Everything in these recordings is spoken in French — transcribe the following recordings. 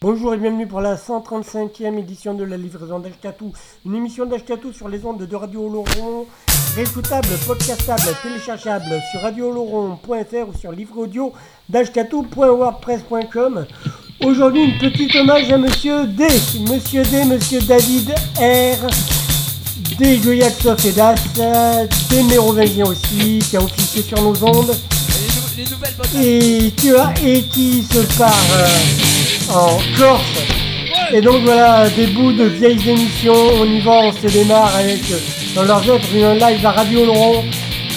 Bonjour et bienvenue pour la 135e édition de la livraison d'Ashkatou, une émission d'Ashkatou sur les ondes de Radio Oloron, réécoutable, podcastable, téléchargeable sur radiooloron.fr ou sur livre audio d'ashkatou.wordpress.com. Aujourd'hui, une petite hommage à Monsieur D, Monsieur D, Monsieur David R, des Goyaxof et Das, des Mérovingiens aussi, qui a officié sur nos ondes. Nou- les nouvelles et qui, et qui se part euh, en Corse. Et donc voilà, des bouts de vieilles émissions, on y va, on se démarre avec dans leurs œuvres un live à Radio Laurent.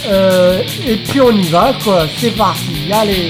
Euh, et puis on y va quoi, c'est parti, allez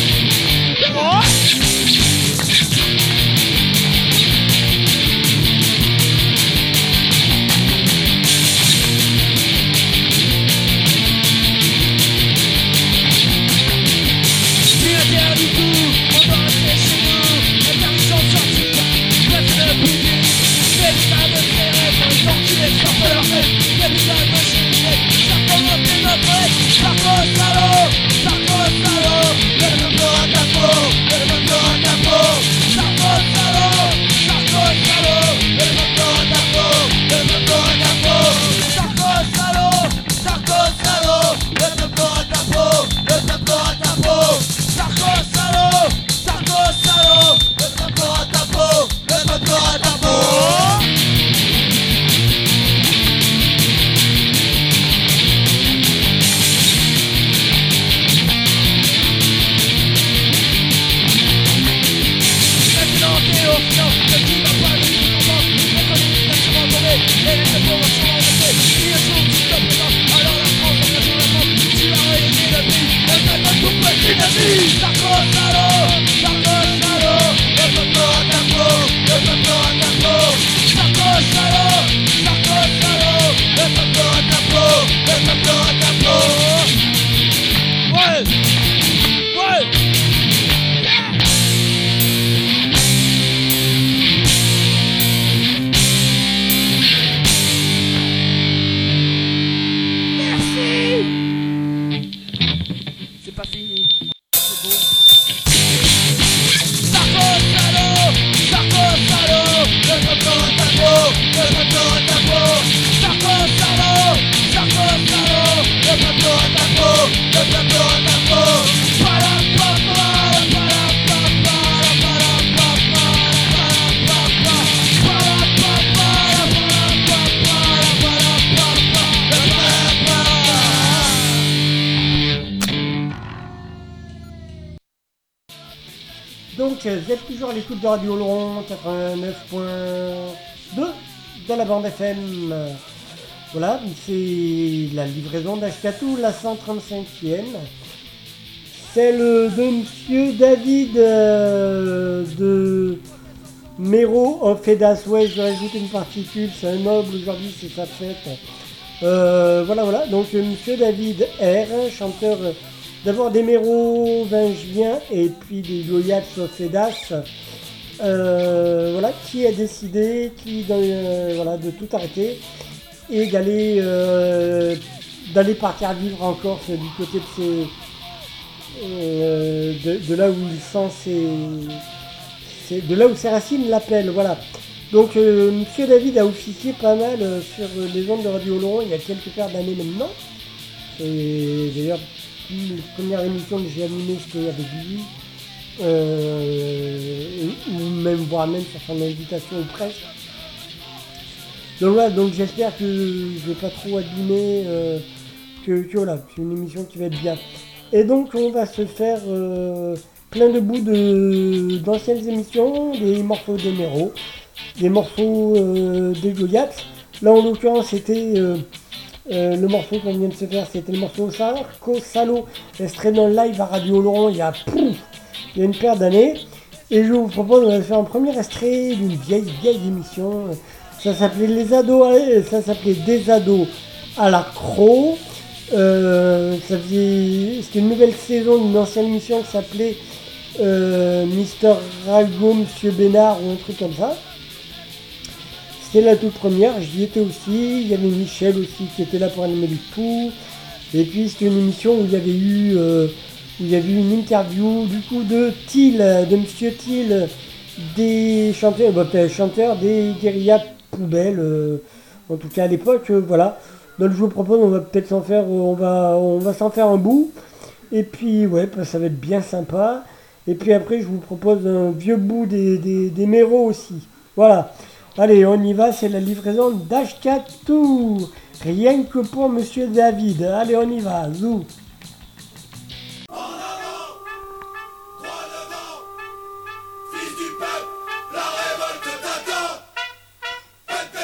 torturer sans peur, c'est l'état de chier, ça commence de Radio Laurent 89.2 de la bande FM. Voilà, c'est la livraison d'Ashkatou, la 135e. Celle de Monsieur David euh, de Mero of Edas. Ouais, je rajoute une particule, c'est un noble aujourd'hui, c'est sa fête. Euh, voilà, voilà. Donc, Monsieur David R, chanteur d'abord des Mérovingiens et puis des Goyats of Edas. Euh, voilà, qui a décidé qui, euh, voilà, de tout arrêter et d'aller euh, d'aller partir vivre en Corse du côté de ses de, là où il sent ses, de là où ses racines l'appellent voilà. Donc euh, Monsieur David a officié pas mal sur les ondes de Radio Laurent il y a quelques paires d'années maintenant. D'ailleurs la première émission que j'ai animée c'était avec lui euh, ou même voire même sur son invitation ou presque donc voilà, donc j'espère que je vais pas trop abîmer, euh, que, voilà, c'est une émission qui va être bien. Et donc on va se faire euh, plein de bouts de d'anciennes émissions, des morphos de Méro, des euh, des Goliaths. Là en l'occurrence c'était le morceau qu'on vient de se faire, c'était le morceau Sarko Salo, extrait dans live à Radio Laurent il y a, pouf, il y a une paire d'années. Et je vous propose de faire un premier extrait d'une vieille, vieille émission. Ça s'appelait Les ados, à- ça s'appelait Des ados à la croc. Euh, ça faisait- C'était une nouvelle saison d'une ancienne émission qui s'appelait euh, Mister Rago, Monsieur Bénard ou un truc comme ça. C'était la toute première, j'y étais aussi. Il y avait Michel aussi qui était là pour animer le tout. Et puis c'était une émission où il y avait eu, euh, il y avait eu une interview du coup de Thiel, de Monsieur Thiel, des chanteurs, bah, chanteurs des guérillas poubelles. euh, en tout cas à l'époque, euh, voilà. Donc je vous propose, on va peut-être s'en faire, euh, on va, on va s'en faire un bout. Et puis ouais, bah, ça va être bien sympa. Et puis après, je vous propose un vieux bout des, des, des méros aussi. Voilà. Allez, on y va, c'est la livraison d'Ashkatou. Rien que pour Monsieur David. Allez, on y va, zou.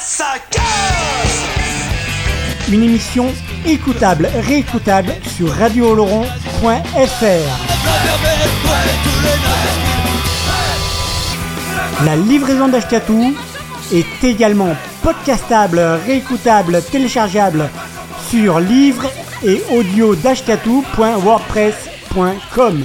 Ça casse Une émission écoutable, réécoutable sur radiooloron.fr. La livraison d'Ashkatou est également podcastable, réécoutable, téléchargeable sur livre et audio d'ashkatou.wordpress.com.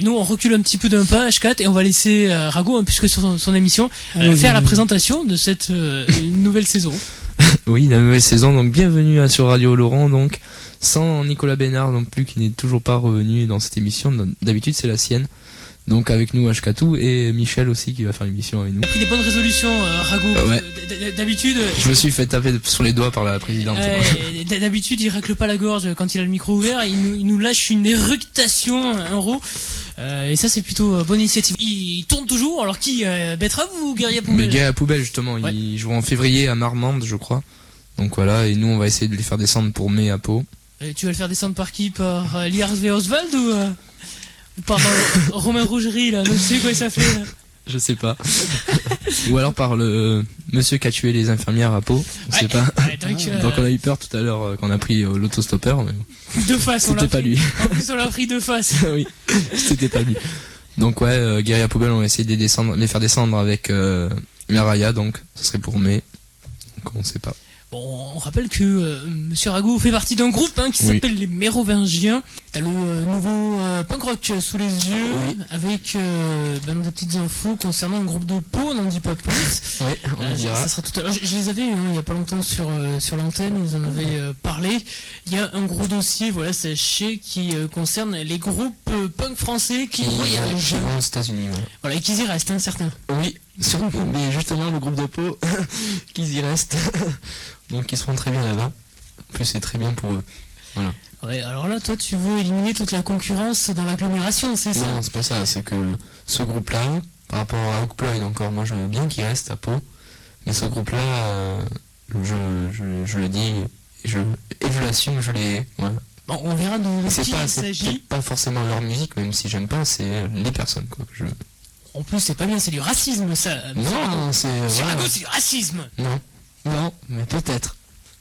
Nous on recule un petit peu d'un pas, H4, et on va laisser euh, Rago, hein, puisque sur son, son émission, euh, faire la présentation de cette euh, nouvelle saison. Oui, la nouvelle saison, donc bienvenue à sur Radio Laurent, donc sans Nicolas Bénard non plus qui n'est toujours pas revenu dans cette émission. D'habitude c'est la sienne. Donc avec nous Ashkatou et Michel aussi qui va faire l'émission avec nous. T'as pris des bonnes résolutions, euh, Rago. Ouais. D'habitude, euh, Je me suis fait taper sur les doigts par la présidente. euh, d- d'habitude il racle pas la gorge quand il a le micro ouvert, il nous, il nous lâche une éructation, un roux. Euh, et ça c'est plutôt euh, bonne initiative. Il, il tourne toujours, alors qui Betrave ou Guerrier Mais Poubelle? Gars à poubelle justement, Ouais. ils joueront en février à Marmande je crois. Donc voilà, et nous on va essayer de les faire descendre pour mai à Pau. Euh, Tu vas le faire descendre par qui? Par euh, Lars V. Oswald ou, par Romain Rougerie là Je sais quoi ça fait là. Je sais pas. Ou alors par le euh, monsieur qui a tué les infirmières à Pau. Je sais Ouais. pas. Ouais, donc, euh, Donc on a eu peur tout à l'heure euh, quand on a pris euh, l'autostoppeur, mais De face, on l'a c'était pas pris. lui. En plus, on l'a pris de face. oui, c'était pas lui. Donc ouais, Guerrier à Poubelle, on va essayer de les, descendre, les faire descendre avec Miraya, donc ce serait pour mai. Donc on sait pas. Bon, on rappelle que euh, Monsieur Rago fait partie d'un groupe hein, qui Oui. s'appelle les Mérovingiens. T'as le euh, nouveau euh, punk rock sous les yeux, avec euh, ben, des petites infos concernant un groupe de Pau, on n'en dit pas plus. Ouais, on Euh, dira. ça sera tout à l'heure. Je, je les avais hein, il y a pas longtemps sur euh, sur l'antenne, ils en avaient euh, parlé. Il y a un gros dossier, voilà, sachez, qui euh, concerne les groupes euh, punk français qui voyagent. aux États-Unis. Voilà, et qu'ils y restent, hein, certains. Oui, mais justement le groupe de Pau, qu'ils y restent. donc ils seront très bien là-bas. En plus c'est très bien pour eux. Ouais, alors là, toi, tu veux éliminer toute la concurrence dans l'agglomération, c'est ça? Non, c'est pas ça, c'est que ce groupe-là, par rapport à Oakploid encore, moi veux bien qu'il reste à Pau, mais ce groupe-là, euh, je, je, je le dis, je, et je l'assume, je les, voilà. Bon, on verra de qui pas, il s'agit. pas forcément leur musique, même si j'aime pas, c'est les personnes, quoi. Je... En plus, c'est pas bien, c'est du racisme, ça. Non, c'est, voilà. C'est du racisme. Non, non, mais peut-être.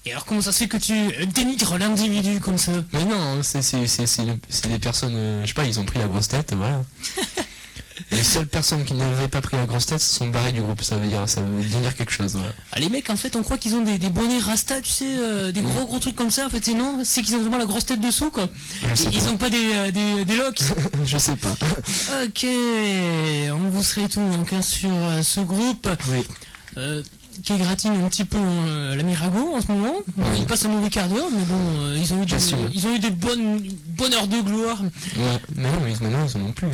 Et alors, comment ça se fait que tu euh, dénigres l'individu comme ça? Mais non, c'est c'est c'est c'est c'est des personnes, euh, je sais pas, ils ont pris la grosse tête, voilà. les seules personnes qui n'avaient pas pris la grosse tête se sont barrées du groupe, ça veut dire ça veut dire quelque chose. Voilà. Ah, les mecs, en fait, on croit qu'ils ont des, des bonnets rasta, tu sais, euh, des gros gros trucs comme ça. En fait, c'est non, c'est qu'ils ont vraiment la grosse tête dessous, quoi. Ils ont pas des, euh, des, des locks. je sais pas. ok, on vous serait tout donc hein, sur euh, ce groupe Oui. euh, qui gratine un petit peu euh, la Mirago en ce moment. Oui. Ils passent un mauvais quart d'heure, mais bon, euh, ils ont eu, des, ils ont eu des bonnes, bonnes heures de gloire. Ouais. Mais non, mais maintenant ils en ont plus. Hein.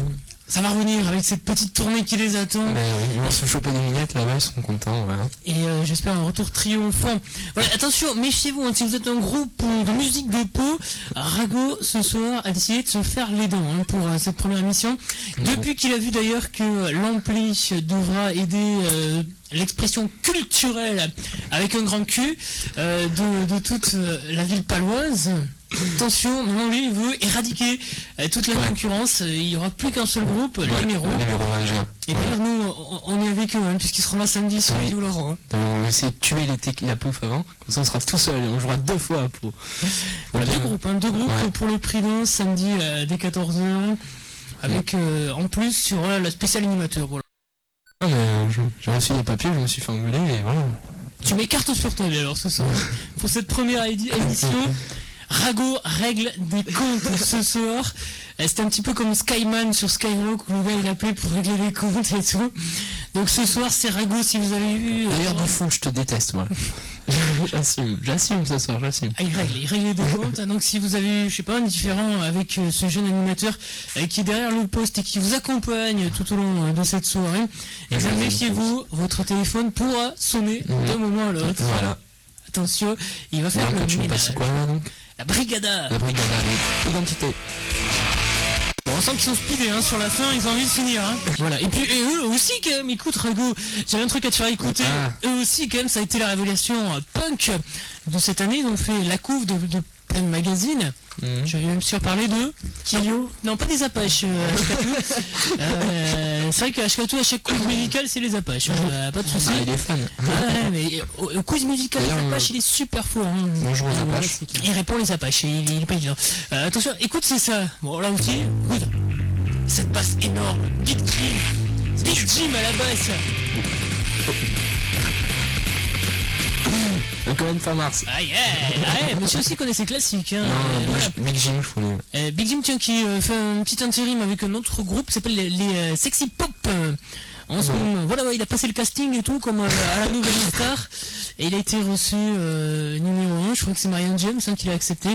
Ça va revenir avec cette petite tournée qui les attend. Mais oui, ils vont se choper des vignettes là-bas, ils seront contents, voilà. Et euh, j'espère un retour triomphant. Voilà, attention, méfiez-vous, hein, si vous êtes un groupe de musique de peau, Rago ce soir a décidé de se faire les dents hein, pour euh, cette première émission. Depuis qu'il a vu d'ailleurs que l'ampli devra aider euh, l'expression culturelle avec un grand cul de, de toute la ville paloise. Attention, maintenant lui il veut éradiquer euh, toute la Ouais. concurrence. Euh, Il n'y aura plus qu'un seul groupe, les numéros. Les rageurs. Et d'ailleurs nous, on- est avec eux, hein, puisqu'ils seront là samedi sur. Lille Laurent. hein. On va essayer de tuer les tec- la pouffe avant, comme ça on sera tout seul et on jouera deux fois pour. pour Voilà, bien- deux groupes, hein, deux groupes Ouais. pour le prix d'un samedi euh, dès 14h. Avec euh, en plus sur euh, la spéciale animateur. Voilà. Ah, j'ai reçu des papiers, je me suis fait engueuler et voilà. Tu mets carte sur table alors ce soir. pour cette première édi- édition, Rago règle des comptes ce soir. Euh, C'était un petit peu comme Skyman sur Skyrock où le gars il appelait pour régler les comptes et tout. Donc ce soir c'est Rago si vous avez vu. euh, D'ailleurs, du fond, je te déteste, moi. j'assume, j'assume ce soir, j'assume. Ah, il règle, il règle des comptes. Donc si vous avez, je sais pas, un différent avec euh, ce jeune animateur euh, qui est derrière le poste et qui vous accompagne tout au long euh, de cette soirée, eh méfiez-vous, votre téléphone pourra sonner Mhm. d'un moment à l'autre. Voilà. Attention, il va faire le ménage. La brigada. La brigade avec identité. Bon, on sent qu'ils sont speedés hein, sur la fin, ils ont envie de finir. Hein. Voilà. Et puis et eux aussi quand même, écoute Rago, j'avais un truc à te faire écouter. Ah. Eux aussi quand même, ça a été la révélation euh, punk de cette année. Ils ont fait la couve de, de magazines. Mhm. J'avais même surparlé de Kilio. Non, pas des Apaches, euh. Euh, c'est vrai que Ashkatu, à chaque quiz musical, c'est les Apaches. Euh, pas de soucis. Ah, il est fan. Mais au, au quiz musical Apaches, il est super fort. Hein. Bonjour aux Ouais, Apaches. Il répond les Apaches, et il, il est pas évident. Attention, écoute, c'est ça. Bon, là aussi, écoute. Cette basse énorme. Big Jim. Big Jim à la basse. Le Cohen fin mars. Ah yeah Ah, yeah, monsieur aussi connaît ses classiques. Hein. Non, voilà. Big Jim, je connais. Euh, Big Jim tiens qui euh, fait un petit intérim avec un autre groupe qui s'appelle les, les, euh, Sexy Pop. euh, en ce moment, voilà, ouais, il a passé le casting et tout comme euh, à la nouvelle star et il a été reçu euh, numéro 1, je crois que c'est Marianne James hein, qui l'a accepté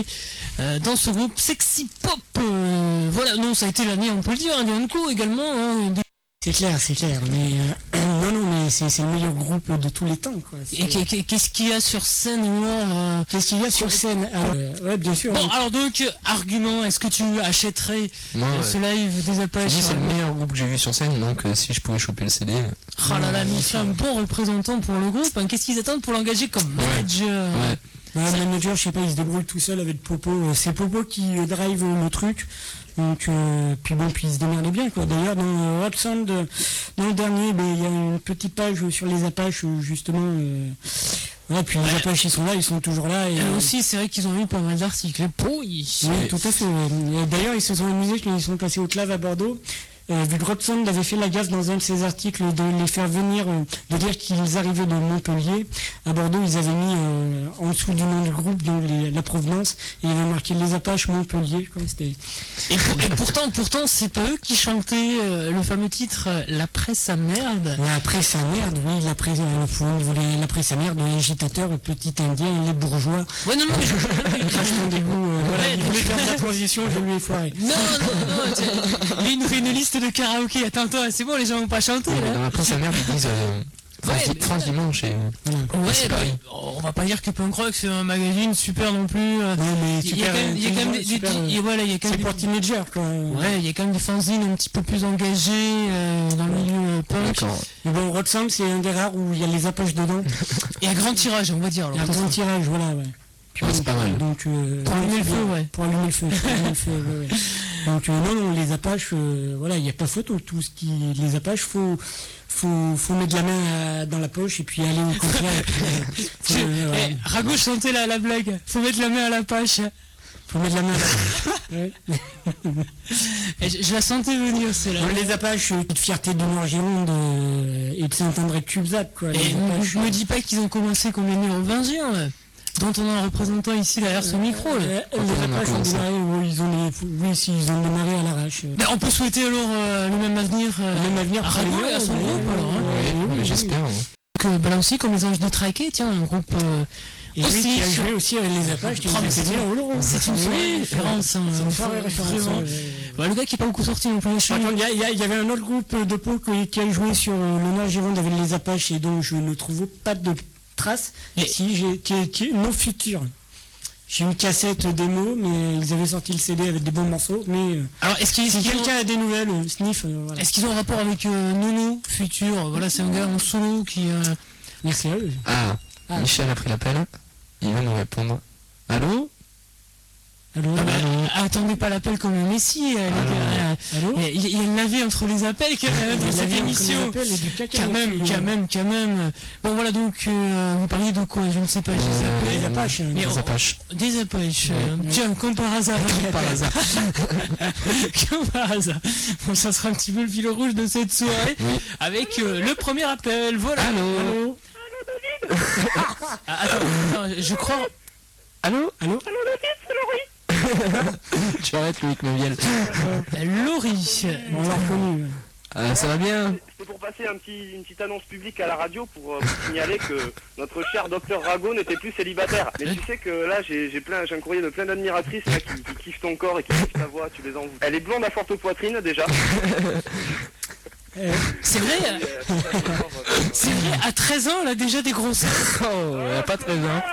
euh, dans ce groupe Sexy Pop. voilà, non, ça a été l'année, on peut le dire, hein, des Unco également. Hein, des- C'est clair, c'est clair. Mais c'est le meilleur groupe de tous les temps. Quoi. Et qu'est- qu'est- qu'est-ce qu'il y a sur scène euh, Qu'est-ce qu'il y a sur scène Alors, euh, Ouais, bien sûr. Bon, alors donc, argument, est-ce que tu achèterais Moi, euh, ce live des Je Apaches dis, c'est le meilleur groupe que j'ai vu sur scène, donc euh, si je pouvais choper le CD. Oh là là, mais c'est un bon représentant pour le groupe. hein. Qu'est-ce qu'ils attendent pour l'engager comme manager Ouais. Manager, je sais pas, il se débrouille tout seul avec Popo. C'est Popo qui drive le truc. Donc, euh, puis bon, puis il se démerde bien, quoi. D'ailleurs, dans euh, Sound, euh, dans le dernier, ben, il y a une petite page sur les Apaches, où, justement. Euh, ouais, puis les Apaches, ils sont là, ils sont toujours là. Et, Et euh, aussi, c'est vrai qu'ils ont eu pas mal d'articles. Pour ils- Oui, tout à fait. D'ailleurs, ils se sont amusés quand ils sont passés au Clave à Bordeaux. Euh, vu que Robson avait fait la gaffe dans un de ses articles de les faire venir, euh, de dire qu'ils arrivaient de Montpellier. À Bordeaux, ils avaient mis euh, en dessous du nom du groupe donc les- la provenance et il y avait marqué les Apaches Montpellier. Quoi. Et, pour- et pourtant, pourtant, c'est pas eux qui chantaient euh, le fameux titre La presse à merde. la presse à merde, oui, la presse, voulez la presse à merde, les agitateurs, le petit indien, les bourgeois. Ouais, non, non, mais je- des goûts, voilà, il voulait faire la transition, je lui ai foiré. Non, non, non, nous fait une liste de karaoké. Attends, toi, c'est bon, les gens vont pas chanter, Ouais, là. dans la presse à merde, ils disent euh, Ouais, mais- France Dimanche et. Ouais, c'est bah, on va pas dire que Punk Rock, c'est un magazine super non plus. euh, Non, mais Il y a super, quand même, il y a quand même des, super, des- euh, et voilà, il y a quand même pour des, teenager, quoi. ouais, il y a quand même des fanzines un petit peu plus engagés euh, dans le milieu euh, punk. Mais bon, Rock Sound, c'est un des rares où il y a les Apaches dedans. Et à grand tirage, on va dire. alors. Il y a un grand tirage, voilà, ouais. Puis, Ouais, c'est pas mal. Donc, euh, Pour allumer le feu, ouais. Pour allumer le feu. le ouais, ouais. Donc euh, non, non, les Apaches, euh, voilà, il n'y a pas photo. Tout ce qui, les Apaches, faut, faut, faut mettre la main à- dans la poche et puis aller au voilà. Eh, Rago, je sentais la, la blague. Faut mettre la main à la pâche. Faut mettre la main. Ouais. Eh, je, je la sentais venir, c'est là. Ouais, les Apaches, de fierté du Nord-Gironde et de Saint-André de Cubzac, quoi. Et ne Apaches. me dis pas qu'ils ont commencé comme les mérovingiens, là, dont on a un représentant ici derrière ce micro. Euh, on les ont démarré, ils ont les, oui, si, ils ont démarré à l'arrache. on peut souhaiter alors euh, le même avenir, euh, Même avenir à et son groupe, alors. hein. j'espère. hein. Que, ben, là aussi, comme les Anges de Traquet, tiens, un groupe euh, Et lui aussi qui a joué aussi avec les Apaches, qui Oh, c'est au Laurent. C'est une soirée référence, hein, C'est une soirée référence. vraiment. ouais, ouais. Bah, le gars qui est pas beaucoup sorti non plus. il y avait un autre groupe de pau qui, a joué sur le Nord-Gironde avec les Apaches et dont je ne trouve pas de traces. Et- Si, j'ai, non futur. J'ai une cassette démo, mais ils avaient sorti le CD avec des bons morceaux. Mais euh, Alors, est-ce qu'ils si quelqu'un ont, a des nouvelles, euh, sniff, euh, voilà. est-ce qu'ils ont un rapport avec euh, Nono, Futur Voilà, c'est un gars en solo qui. euh, Merci à eux. Ah, Ah. Michel a pris l'appel. Il va nous répondre. Allô? Allô, ah, attendez pas l'appel comme un messie, euh, euh, allô Il y, a- il y a une lavée entre les appels quand même dans Il y cette comme émission. appelle, du caca Quand même, quand euh, même, quand même. Bon voilà donc euh, vous parliez de quoi? Je ne sais pas. Euh, pas. Apaches. on- Apaches. Des Apaches. euh, Tiens, comme par hasard. Par hasard. comme par hasard. Bon, ça sera un petit peu le fil rouge de cette soirée. Oui. Avec euh, le premier appel. Voilà. Allô Ah, attends, attends, je crois. Allô Allô Tu arrêtes Loïc Meviel. euh, Laurie. On l'a reconnu. Euh, ça va bien C'est pour passer un petit, une petite annonce publique à la radio pour euh, vous signaler que notre cher docteur Rago n'était plus célibataire. Mais tu sais que là, j'ai plein, j'ai un courrier de plein d'admiratrices là, qui, qui kiffent ton corps et qui kiffent ta voix, tu les envoies. Elle est blonde à forte poitrine déjà. C'est vrai, euh, c'est vrai, à 13 ans, elle a déjà des grosses. Oh, elle a pas très bien.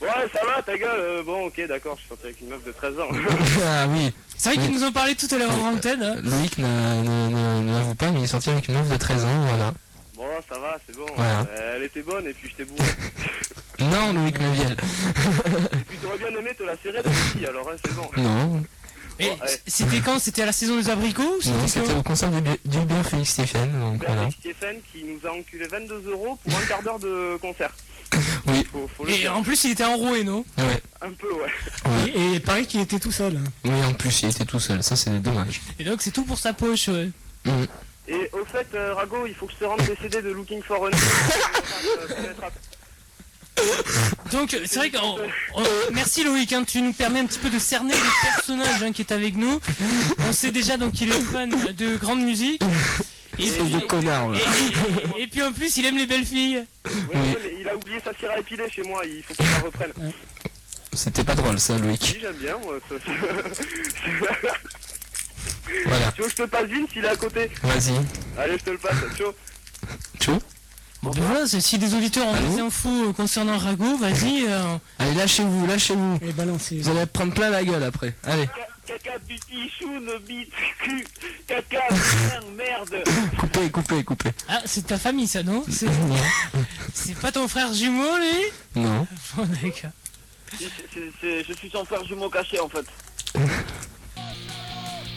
Ouais, ça va, ta gueule. euh, bon, ok, d'accord, je suis sorti avec une meuf de 13 ans. Ah oui, C'est vrai qu'ils nous ont parlé tout à l'heure en antenne. hein. Loïc ne- ne- ne l'avoue pas, mais il est sorti avec une meuf de 13 ans, voilà. bon, ça va, c'est bon. Voilà. Euh, elle était bonne et puis je t'ai bourré. Non, Loïc Meviel. Et puis t'aurais bien aimé te la serrer aussi, alors hein, c'est bon. Non, Et c'était quand? C'était à la saison des abricots ou non, c'était c'était quand au concert du bien Félix Stéphane, donc voilà. Avec Stéphane qui nous a enculé 22 euros pour un quart d'heure de concert. Oui. Faut, faut le Et en plus, il était enroué, non? Ouais, Un peu, ouais. ouais. Et, et pareil qu'il était tout seul. Oui, en plus, il était tout seul, ça c'est dommage. Et donc, c'est tout pour sa poche, ouais. Mm. Et au fait, euh, Rago, il faut que je te rende tes CD de Looking for a New. Donc, c'est vrai que. merci Loïc, hein, tu nous permets un petit peu de cerner le personnage hein, qui est avec nous. On sait déjà donc qu'il est fan de grande musique. Et, Espèce de connard, et- et- et puis en plus, il aime les belles filles. Ouais, ouais, mais il a oublié sa cire à épiler chez moi, il faut qu'il la reprenne. C'était pas drôle ça, Loïc. Si, j'aime bien, moi. ça- Voilà, tu veux que je te passe Vince, il est à côté vas-y. Allez, je te le passe, chaud. Tchou Bon, ben voilà, c'est- si des auditeurs ont Allô des infos euh, concernant Rago, vas-y. euh, Allez, lâchez-vous, lâchez-vous. Et. Vous allez prendre plein la gueule après. Allez, Caca, pipi, choune, bite, cul, caca, merde, merde. coupez, coupez, coupez. Ah, c'est ta famille, ça, non C'est pas ton frère jumeau, lui non. Bon, d'accord. Je suis son frère jumeau caché, en fait.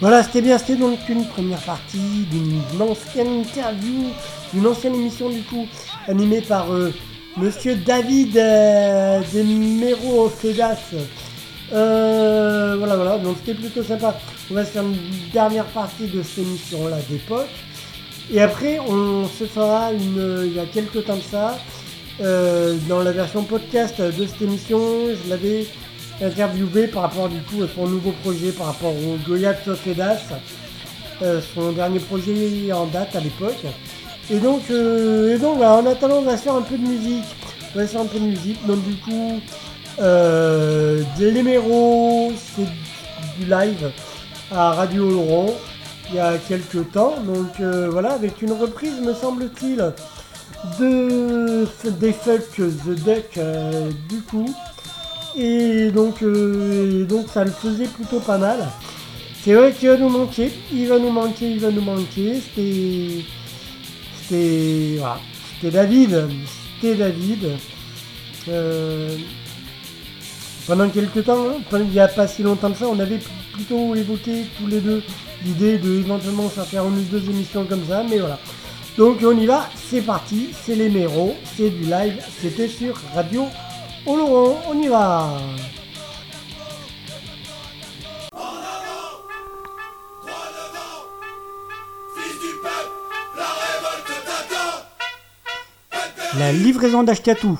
Voilà, c'était bien, c'était donc une première partie d'une ancienne interview, d'une ancienne émission du coup, animée par euh, Monsieur David euh, des. Euh, voilà, voilà, donc c'était plutôt sympa. On va se faire une dernière partie de cette émission-là d'époque. Et après, on se fera une, euh, il y a quelques temps de ça, euh, dans la version podcast de cette émission, je l'avais interviewé par rapport du coup à son nouveau projet par rapport au Goya Fedas, euh, son dernier projet en date à l'époque. Et donc, euh, et donc voilà, en attendant, on va se faire un peu de musique. On va se faire un peu de musique. Donc du coup, euh, des Léméros, c'est du live à Radio Laurent il y a quelques temps. Donc euh, voilà, avec une reprise, me semble-t-il, de des Fuck the Duck euh, du coup. Et donc, euh, et donc ça le faisait plutôt pas mal. C'est vrai qu'il va nous manquer, il va nous manquer, il va nous manquer. C'était. C'était. Voilà. C'était David. C'était David. euh, pendant quelques temps, hein, il n'y a pas si longtemps que ça, on avait plutôt évoqué tous les deux l'idée de éventuellement faire faire une ou deux émissions comme ça, mais voilà. Donc on y va, c'est parti, c'est les méros, c'est du live, c'était sur Radio Oloron, on y va La livraison d'Ashkatou.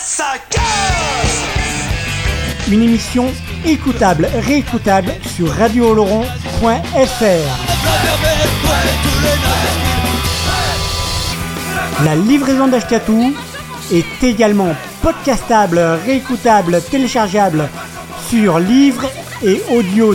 Ça casse Une émission écoutable, réécoutable sur radiooloron.fr. La livraison d'Ashkatou est également podcastable, réécoutable, téléchargeable sur livre et audio.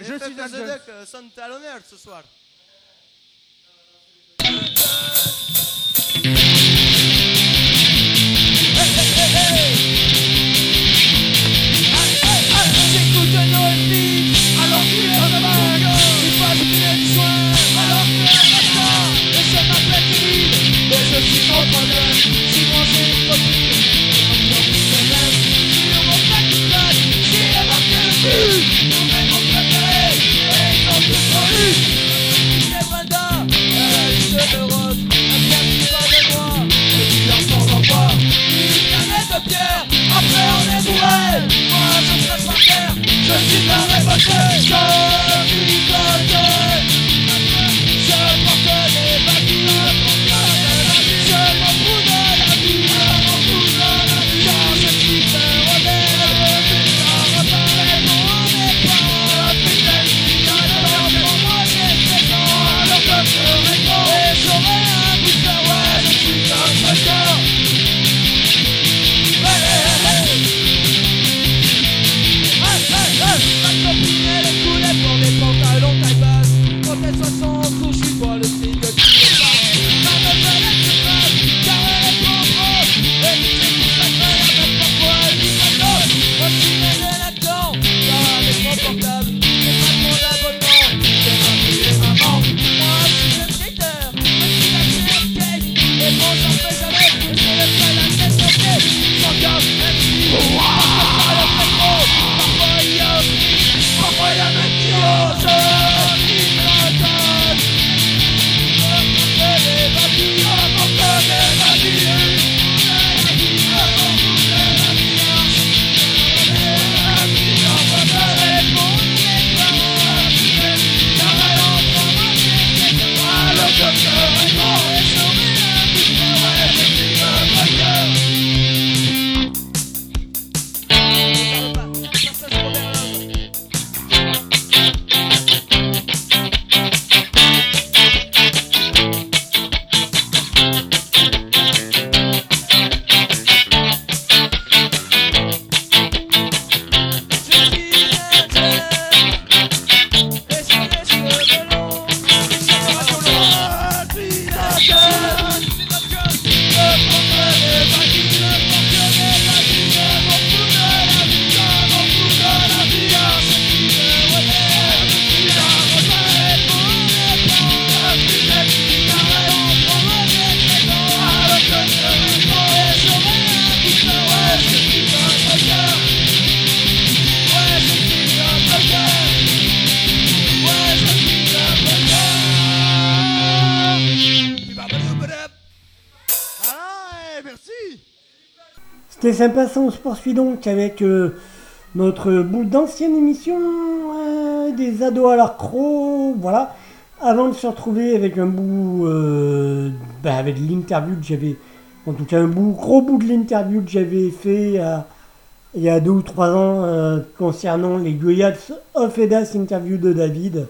Je suis un Jones. sonne à l'honneur ce soir. C'était sympa, ça on se poursuit donc avec euh, notre bout d'ancienne émission euh, des ados à l'arcro, voilà. Avant de se retrouver avec un bout, euh, bah, avec l'interview que j'avais, en tout cas un bout, gros bout de l'interview que j'avais fait il y a deux ou trois ans concernant les Goyats of Edas interview de David.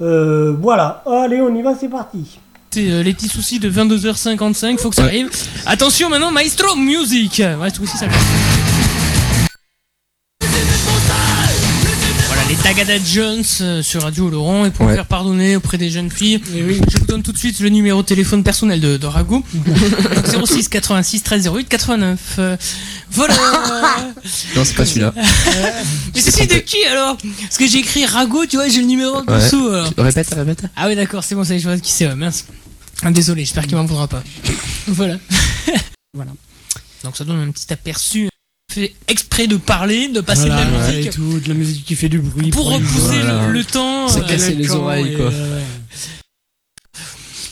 Voilà, allez on y va, c'est parti. C'est euh, les petits soucis de 22h55, faut que ça arrive. Attention maintenant, Maestro Music. Ouais, ce coup-ci, ça Tagada Jones euh, sur Radio Laurent et pour me Ouais. faire pardonner auprès des jeunes filles, je vous donne tout de suite le numéro de téléphone personnel de, de Rago. Donc 06 86 13 08 89. Euh, voilà Non, c'est pas celui-là. Mais c'est celui de qui alors? Parce que j'ai écrit Rago, tu vois, j'ai le numéro en Ouais. dessous alors. Répète, répète. Ah oui d'accord, c'est bon, ça y est, je vois qui c'est, ouais, mince. Ah, désolé, j'espère qu'il m'en voudra pas. voilà. Voilà. Donc ça donne un petit aperçu. Fait exprès de parler, de passer Voilà, de la ouais, musique et tout, de la musique qui fait du bruit. pour repousser Voilà. le, le temps. C'est euh, cassé les oreilles, quoi. euh,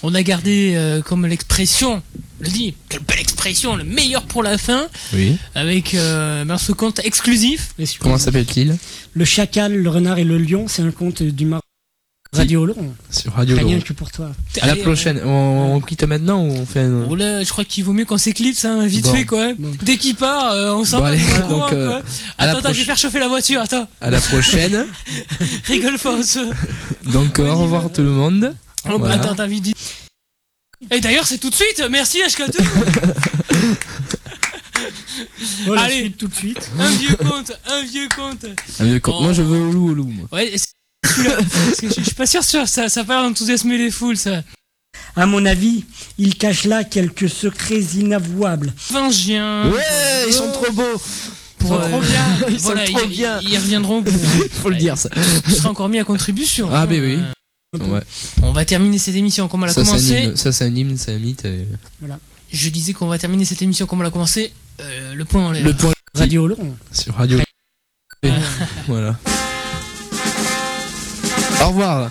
on a gardé euh, comme l'expression, je le dis, quelle belle expression, le meilleur pour la fin, Oui. avec euh, ben, ce compte exclusif. Comment s'appelle-t-il? Le chacal, le renard et le lion, c'est un conte du Mar. Radio Laurent. Sur Radio Rien Laurent. que pour toi. À la prochaine. On, on quitte maintenant ou on fait un... Oh là, je crois qu'il vaut mieux qu'on s'éclipse, hein, vite Bon. fait quoi. Bon. Dès qu'il part, euh, on s'en va. donc, euh, quoi. à la Attends, attends, je vais faire chauffer la voiture, attends. À la prochaine. Rigole pas. Donc, au revoir tout le monde. Oh, bah, Voilà. Attends, t'as dire. Et d'ailleurs, c'est tout de suite. Merci HK2. Voilà, Allez. tout de suite. un vieux compte, un vieux compte. Ah, mais quand- Moi, je veux au loup, au loup, moi. Ouais, celui-là. Je, suis pas sûr, sûr, ça, ça va enthousiasmer les foules, ça. À mon avis, il cache là quelques secrets inavouables. Vengien. Ouais, ils sont trop beaux. Pour, sont euh, trop bien. Ils voilà, sont trop ils, bien. Ils reviendront. Faut le dire, ça. Ce sera encore mis à contribution. Ah, hein. mais oui. Ouais. On va terminer cette émission comme a c'est un commencé. hymne. Ça, c'est un hymne, c'est un mythe. et- Je disais qu'on va terminer cette émission comme elle a commencé. Euh, le point en l'air. Le point Radio Laurent. sur Radio. voilà. Au revoir.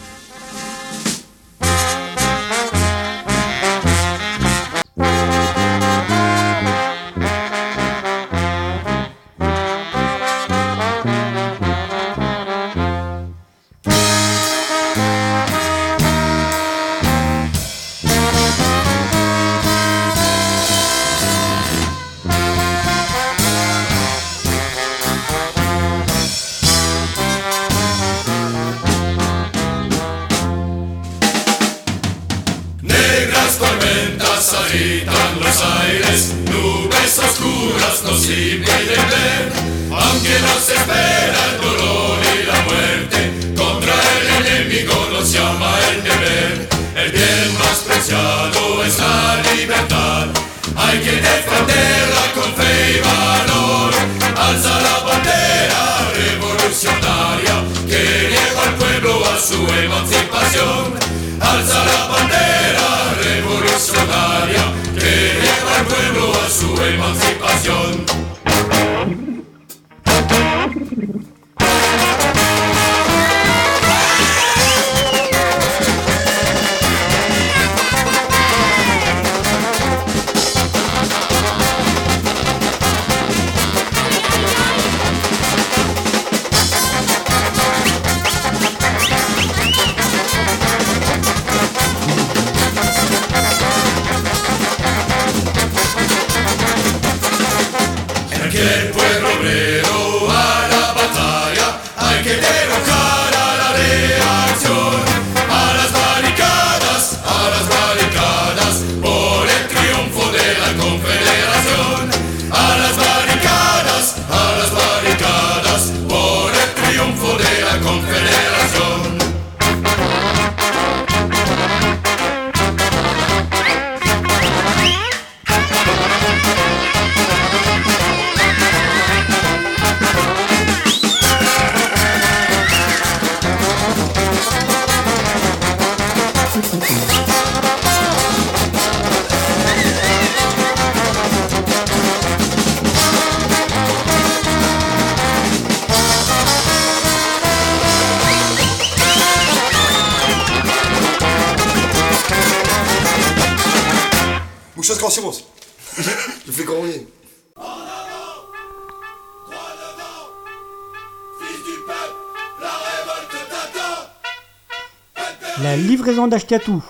La livraison d'Ashkatou.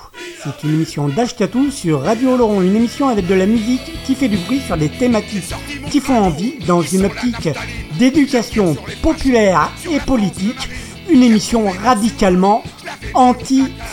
C'est une émission d'Ashkatou sur Radio Laurent, une émission avec de la musique qui fait du bruit sur des thématiques qui font envie dans une optique d'éducation populaire et politique. Une émission radicalement anti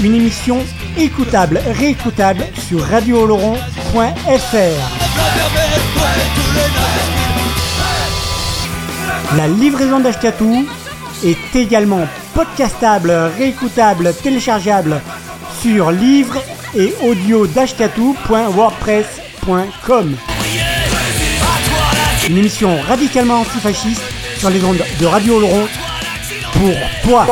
Une émission écoutable, réécoutable sur radiooloron.fr. La livraison d'Ashkatou est également podcastable, réécoutable, téléchargeable sur livre et audio d'ashkatou.wordpress.com. Une émission radicalement antifasciste sur les ondes de Radio pour. Toi,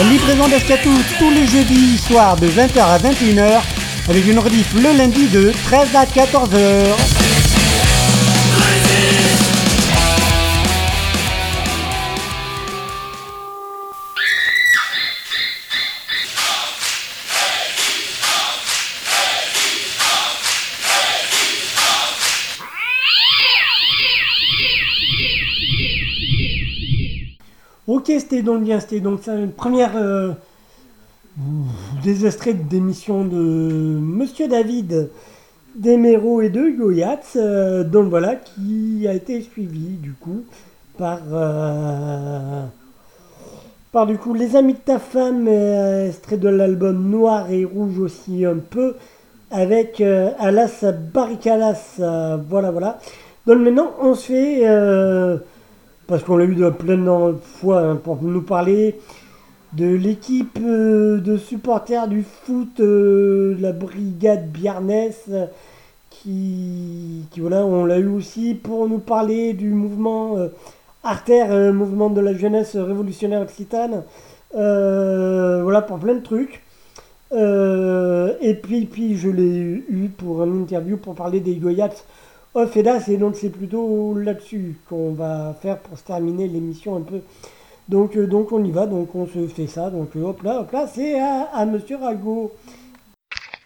livraison d'Ashkatou tous les jeudis soirs de 20h à 21h avec une rediff le lundi de 13 à 14h. C'était donc bien, c'était donc une première euh, des extraits d'émissions de Monsieur David Desméro et de Goyats, euh, donc voilà, qui a été suivi du coup par euh, par du coup les amis de ta femme, euh, extrait de l'album Noir et Rouge aussi un peu, avec euh, Alas Barricalas, voilà voilà. Donc maintenant on se fait parce qu'on l'a eu de plein de fois hein, pour nous parler de l'équipe euh, de supporters du foot, euh, la brigade Biarnès, qui, voilà, on l'a eu aussi pour nous parler du mouvement euh, Artère, euh, mouvement de la jeunesse révolutionnaire occitane, voilà pour plein de trucs. Et puis, puis je l'ai eu pour une interview pour parler des Goyats off et das, et donc c'est plutôt là-dessus qu'on va faire pour se terminer l'émission un peu. Donc, euh, donc on y va, donc on se fait ça. Donc euh, hop là, hop là, c'est à, à Monsieur Rago.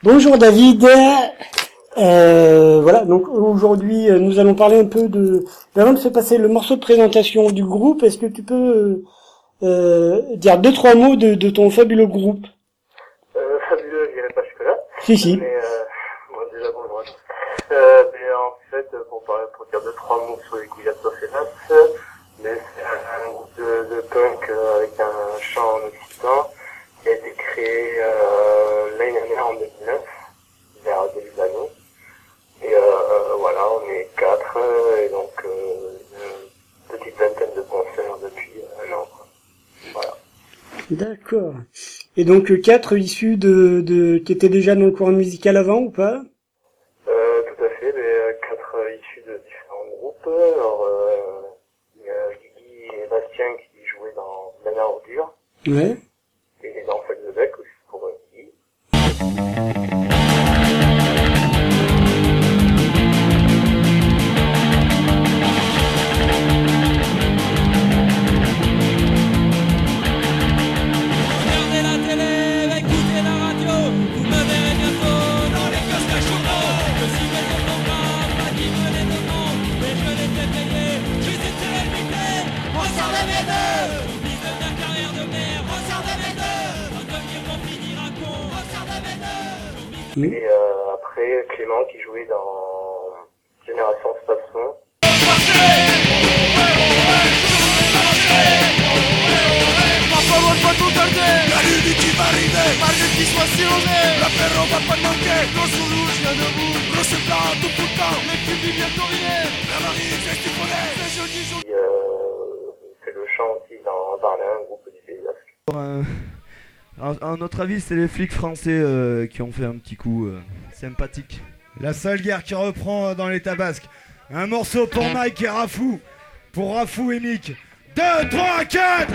Bonjour David. Euh, voilà, donc aujourd'hui nous allons parler un peu de. mais Avant de se passer le morceau de présentation du groupe, est-ce que tu peux euh, dire deux trois mots de, de ton fabuleux groupe? Euh, fabuleux, je dirais pas jusque-là. Si si. Mais, euh, bon, déjà, bonjour fait, pour, parler, pour dire deux, trois mots sur les Gouillat Sofenas, mais c'est un, groupe de, punk euh, avec un chant en occitan qui a été créé euh, l'année dernière en 2009, vers début de l'année. Et euh, euh, voilà, on est quatre, euh, et donc euh, une petite vingtaine de concerts depuis un an. Voilà. D'accord. Et donc euh, quatre issus de qui étaient déjà dans le courant musical avant ou pas Euh, tout à fait, mais euh, quatre euh, issus de Alors, euh, il y a Guigui et Bastien qui jouaient dans Nana Ordure, Ouais. et dans Feuille de Bec aussi pour Guigui. Et euh, après, Clément qui jouait dans Génération Station. La lune qui va arriver Malgré qu'il soit sillonné L'apéro va pas manquer Gros sous rouge, rien debout Gros plat, tout pour le temps L'équipe est bien combinée La marine, c'est ce qu'il faudrait C'est joli, joli Qui euh, le chant aussi dans Barlin, un groupe du Pays Basque. Euh, à, notre avis, c'est les flics français euh, qui ont fait un petit coup euh, sympathique. La seule guerre qui reprend dans l'état basque. Un morceau pour Mike et Rafou. Pour Rafou et Mick. 2, 3, 4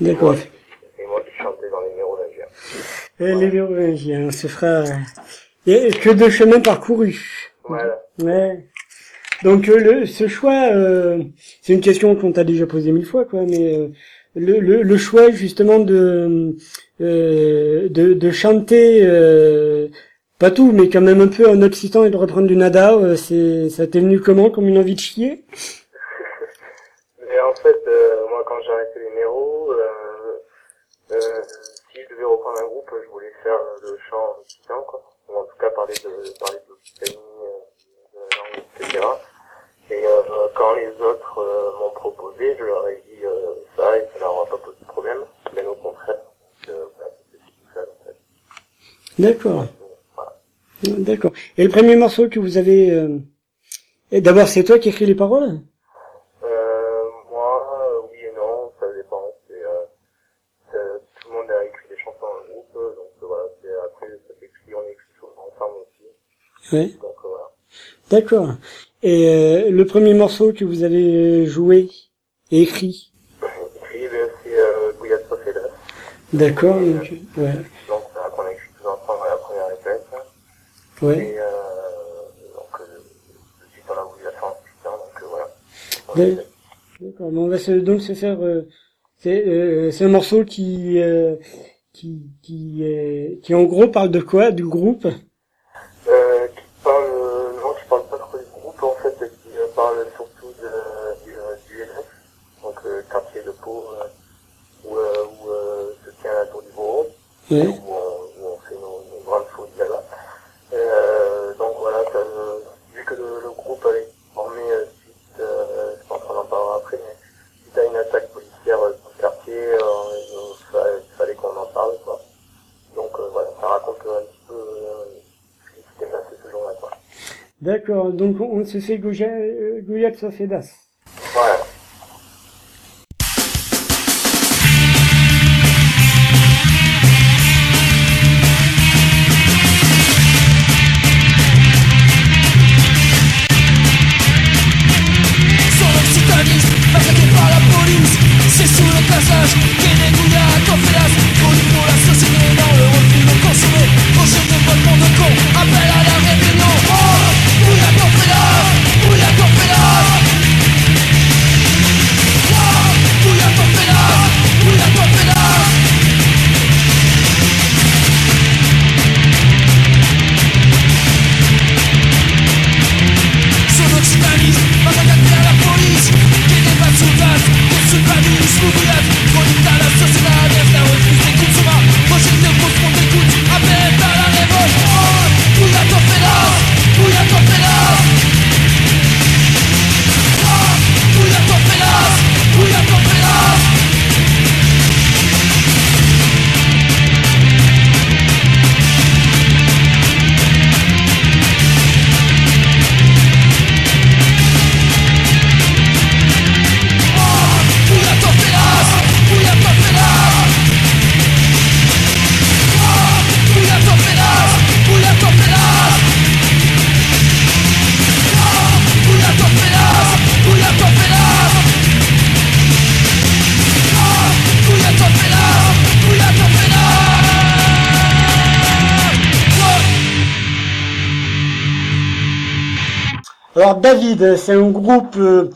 D'accord. C'est moi qui chantais dans les mérovingiens. Et les Mérovingiens, ce sera et que de chemin parcouru. Voilà. Ouais. Donc euh, le, ce choix, euh, c'est une question qu'on t'a déjà posée mille fois, quoi. Mais euh, le, le, le choix justement de euh, de, de chanter, euh, pas tout, mais quand même un peu en occitan et de reprendre du nada, euh, c'est ça t'est venu comment, comme une envie de chier? Mais en fait, euh, moi, quand j'ai arrêté les méros, euh, euh, si je devais reprendre un groupe, je voulais faire le chant occitan, quoi. Ou en tout cas parler de parler de l'Occitanie, euh, de la langue, etc. Et euh, quand les autres euh, m'ont proposé, je leur ai dit euh, ça et ça leur a pas posé de problème. Mais au contraire, euh, voilà, seul, en fait. D'accord. D'accord. Et le premier morceau que vous avez, euh, et d'abord c'est toi qui écris les paroles Euh, moi, euh, oui et non, ça dépend. C'est, euh, c'est- tout le monde a écrit des chansons en groupe, euh, donc euh, voilà. C'est, après, ça s'écrit, on écrit souvent ensemble aussi. Donc euh, voilà. D'accord. Et euh, le premier morceau que vous avez joué et écrit? Écrit, c'est euh, Gouillat Sofela. D'accord. Donc, ouais. Donc c'est là qu'on a écrit tous ensemble à la première répète. Ouais. Et euh, donc, euh, je suis dans la putain, donc euh, voilà. D'ac- D'accord. On va se, donc se faire. euh, c'est euh, c'est un morceau qui euh, qui qui euh, qui en gros parle de quoi Du groupe Euh, qui parle, euh, non, qui parle pas trop du groupe, en fait, qui euh, parle surtout de, du, euh, du LF, donc euh, quartier de Pau, euh, où, euh, où euh, se tient la tour du Bourreau, Ouais. où, on, où on fait nos, nos grandes folies là-bas. Euh, donc voilà, ça, euh, vu que le, le groupe avait formé euh, suite, euh, je pense qu'on en parlera après, mais suite à une attaque policière euh, dans le quartier, euh, il fallait, qu'on en parle, quoi. Donc euh, voilà, ça raconte un petit peu euh, ce qui s'était passé ce jour-là, quoi. D'accord. Donc on, se fait Gouya euh, Gouya Sofedas. Alors David, c'est un groupe. euh,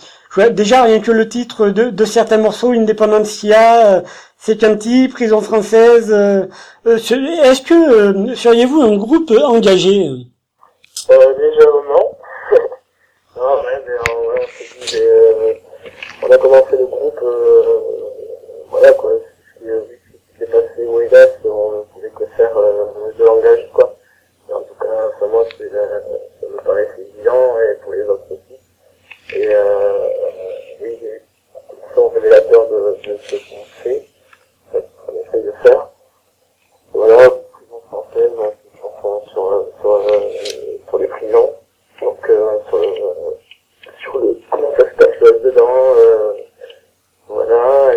déjà rien que le titre de, de certains morceaux, Independencia, euh, Secanti, Prison française. euh, euh, ce- Est-ce que euh, seriez-vous un groupe engagé Euh, déjà, non. non, ouais, mais on on a commencé le groupe, voilà, quoi. Vu ce qui s'est passé au Hélas, on pouvait que faire de l'engagement, quoi. En tout cas, enfin, moi, ça me paraissait et pour les autres aussi. Et, euh, oui, j'ai- hauteur de, de ce qu'on fait, euh, qu'on essaye de faire. Voilà, prison française, donc une chanson sur, euh, sur, euh, les prisons, donc euh, sur, euh, le, comment ça se passe là-dedans, euh, voilà,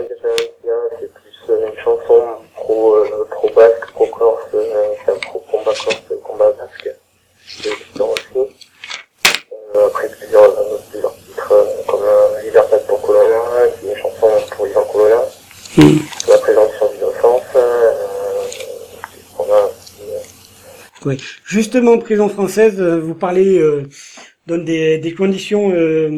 c'est plus euh, une chanson pro, euh, pro basque, pro corse, euh, enfin pro combat corse, combat basque, c'est aussi. Euh, après plusieurs, plusieurs titres, comme euh, Libertad pour Colonna, qui est une chanson pour Ivan Colonna, sur la présomption d'innocence, euh, Ouais. Justement, en prison française, euh, vous parlez euh, donne des, des conditions, euh,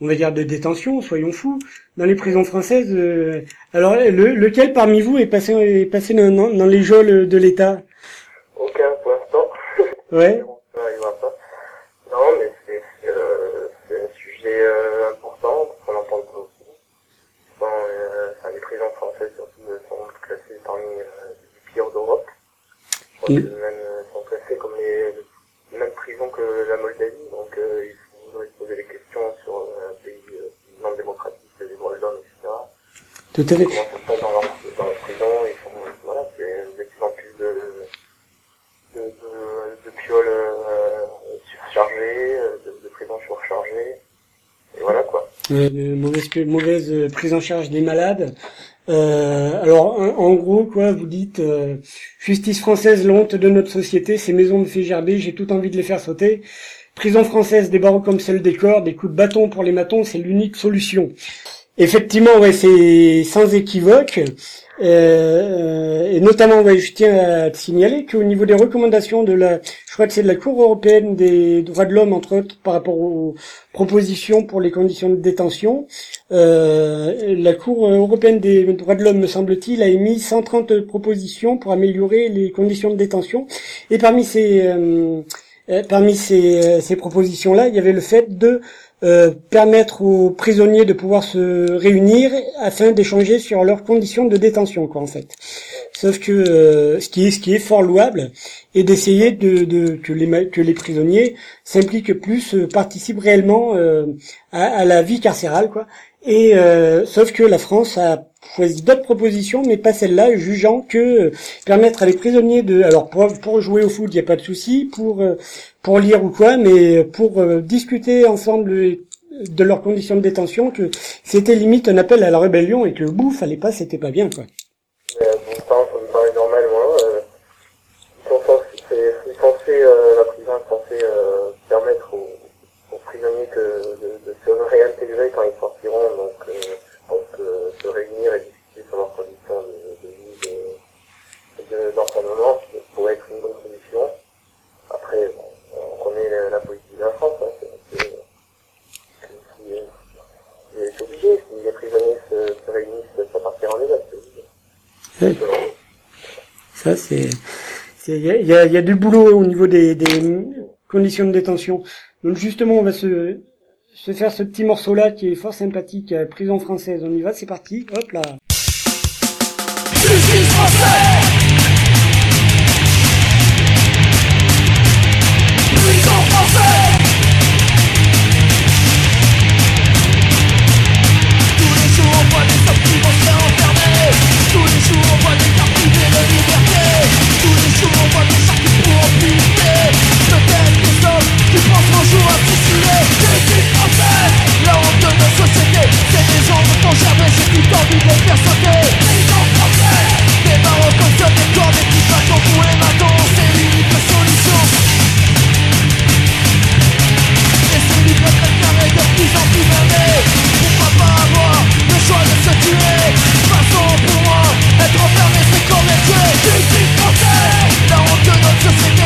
on va dire, de détention, soyons fous, dans les prisons françaises. euh, alors, le, lequel parmi vous est passé, est passé dans, dans- dans les geôles de l'État? Aucun pour l'instant. Ouais. On n'arrivera pas. Non, mais c'est euh, c'est un sujet euh, important, parce qu'on entend pas aussi. Bon, euh, enfin, les prisons françaises surtout euh, sont classées parmi euh, les pires d'Europe. Mm. que même euh, sont classées comme les, les mêmes prisons que la Moldavie, donc euh, il faudrait se poser des questions sur euh, un pays non démocratique, des droits de l'homme, etc. Tout à fait. Comment ça se passe dans leur, dans leur prison, ils sont, voilà, c'est de plus en plus de, de, de, de pioles euh, surchargées, de, de prisons surchargées, et voilà quoi. Euh, mauvaise, mauvaise prise en charge des malades. Euh, alors, en, gros, quoi, vous dites euh, justice française, l'honte de notre société, ces maisons fait gerber, j'ai tout envie de les faire sauter. Prison française, des barreaux comme celle des corps, des coups de bâton pour les matons, c'est l'unique solution. Effectivement, ouais, c'est sans équivoque. Euh, et notamment, je tiens à te signaler qu'au niveau des recommandations de la, je crois que c'est de la Cour européenne des droits de l'homme, entre autres, par rapport aux propositions pour les conditions de détention, euh, la Cour européenne des droits de l'homme, me semble-t-il, a émis 130 propositions pour améliorer les conditions de détention. Et parmi ces, euh, parmi ces, ces propositions-là, il y avait le fait de permettre aux prisonniers de pouvoir se réunir afin d'échanger sur leurs conditions de détention, quoi, en fait. Sauf que euh, ce qui est ce qui est fort louable est d'essayer de, de que les prisonniers s'impliquent plus, euh, participent réellement euh, à, la vie carcérale, quoi. Et sauf que la France a choisi d'autres propositions, mais pas celle-là, jugeant que permettre à les prisonniers de, alors pour, jouer au foot, il n'y a pas de souci, pour lire ou quoi, mais pour discuter ensemble de leurs conditions de détention, que c'était limite un appel à la rébellion et que bouf, fallait pas, c'était pas bien, quoi. Mais euh, bon, ça, ça me paraît normal, moi. Euh, ils sont censés, c'est c'est censé, euh, la prison est censée euh, permettre aux, aux prisonniers que, de, de se réintégrer quand ils sortiront, donc euh, donc euh, se réunir et discuter sur leurs conditions de, de vie, de, de, d'enfermement, ça pourrait être une bonne solution. Après, bon, on connaît la, la politique de la France, hein, c'est c'est- c'est aussi, euh, c'est- c'est obligé, si les prisonniers se, se réunissent, ça partira en état, c'est obligé. Ouais. Ça, il y a, du boulot au niveau des, conditions de détention. Donc justement, on va se, faire ce petit morceau-là qui est fort sympathique, prison française. On y va, c'est parti. Hop là. Qui gerber, j'ai tout envie de les faire sauter. Prison française Des barreaux comme ça, des corps, des petits bâtons pour les matons C'est l'unique solution. Et c'est libre de carré de plus en plus blindé Pourquoi pas avoir le choix de se tuer? Façon pour moi, être enfermé c'est comme être tué Justice française La honte de notre société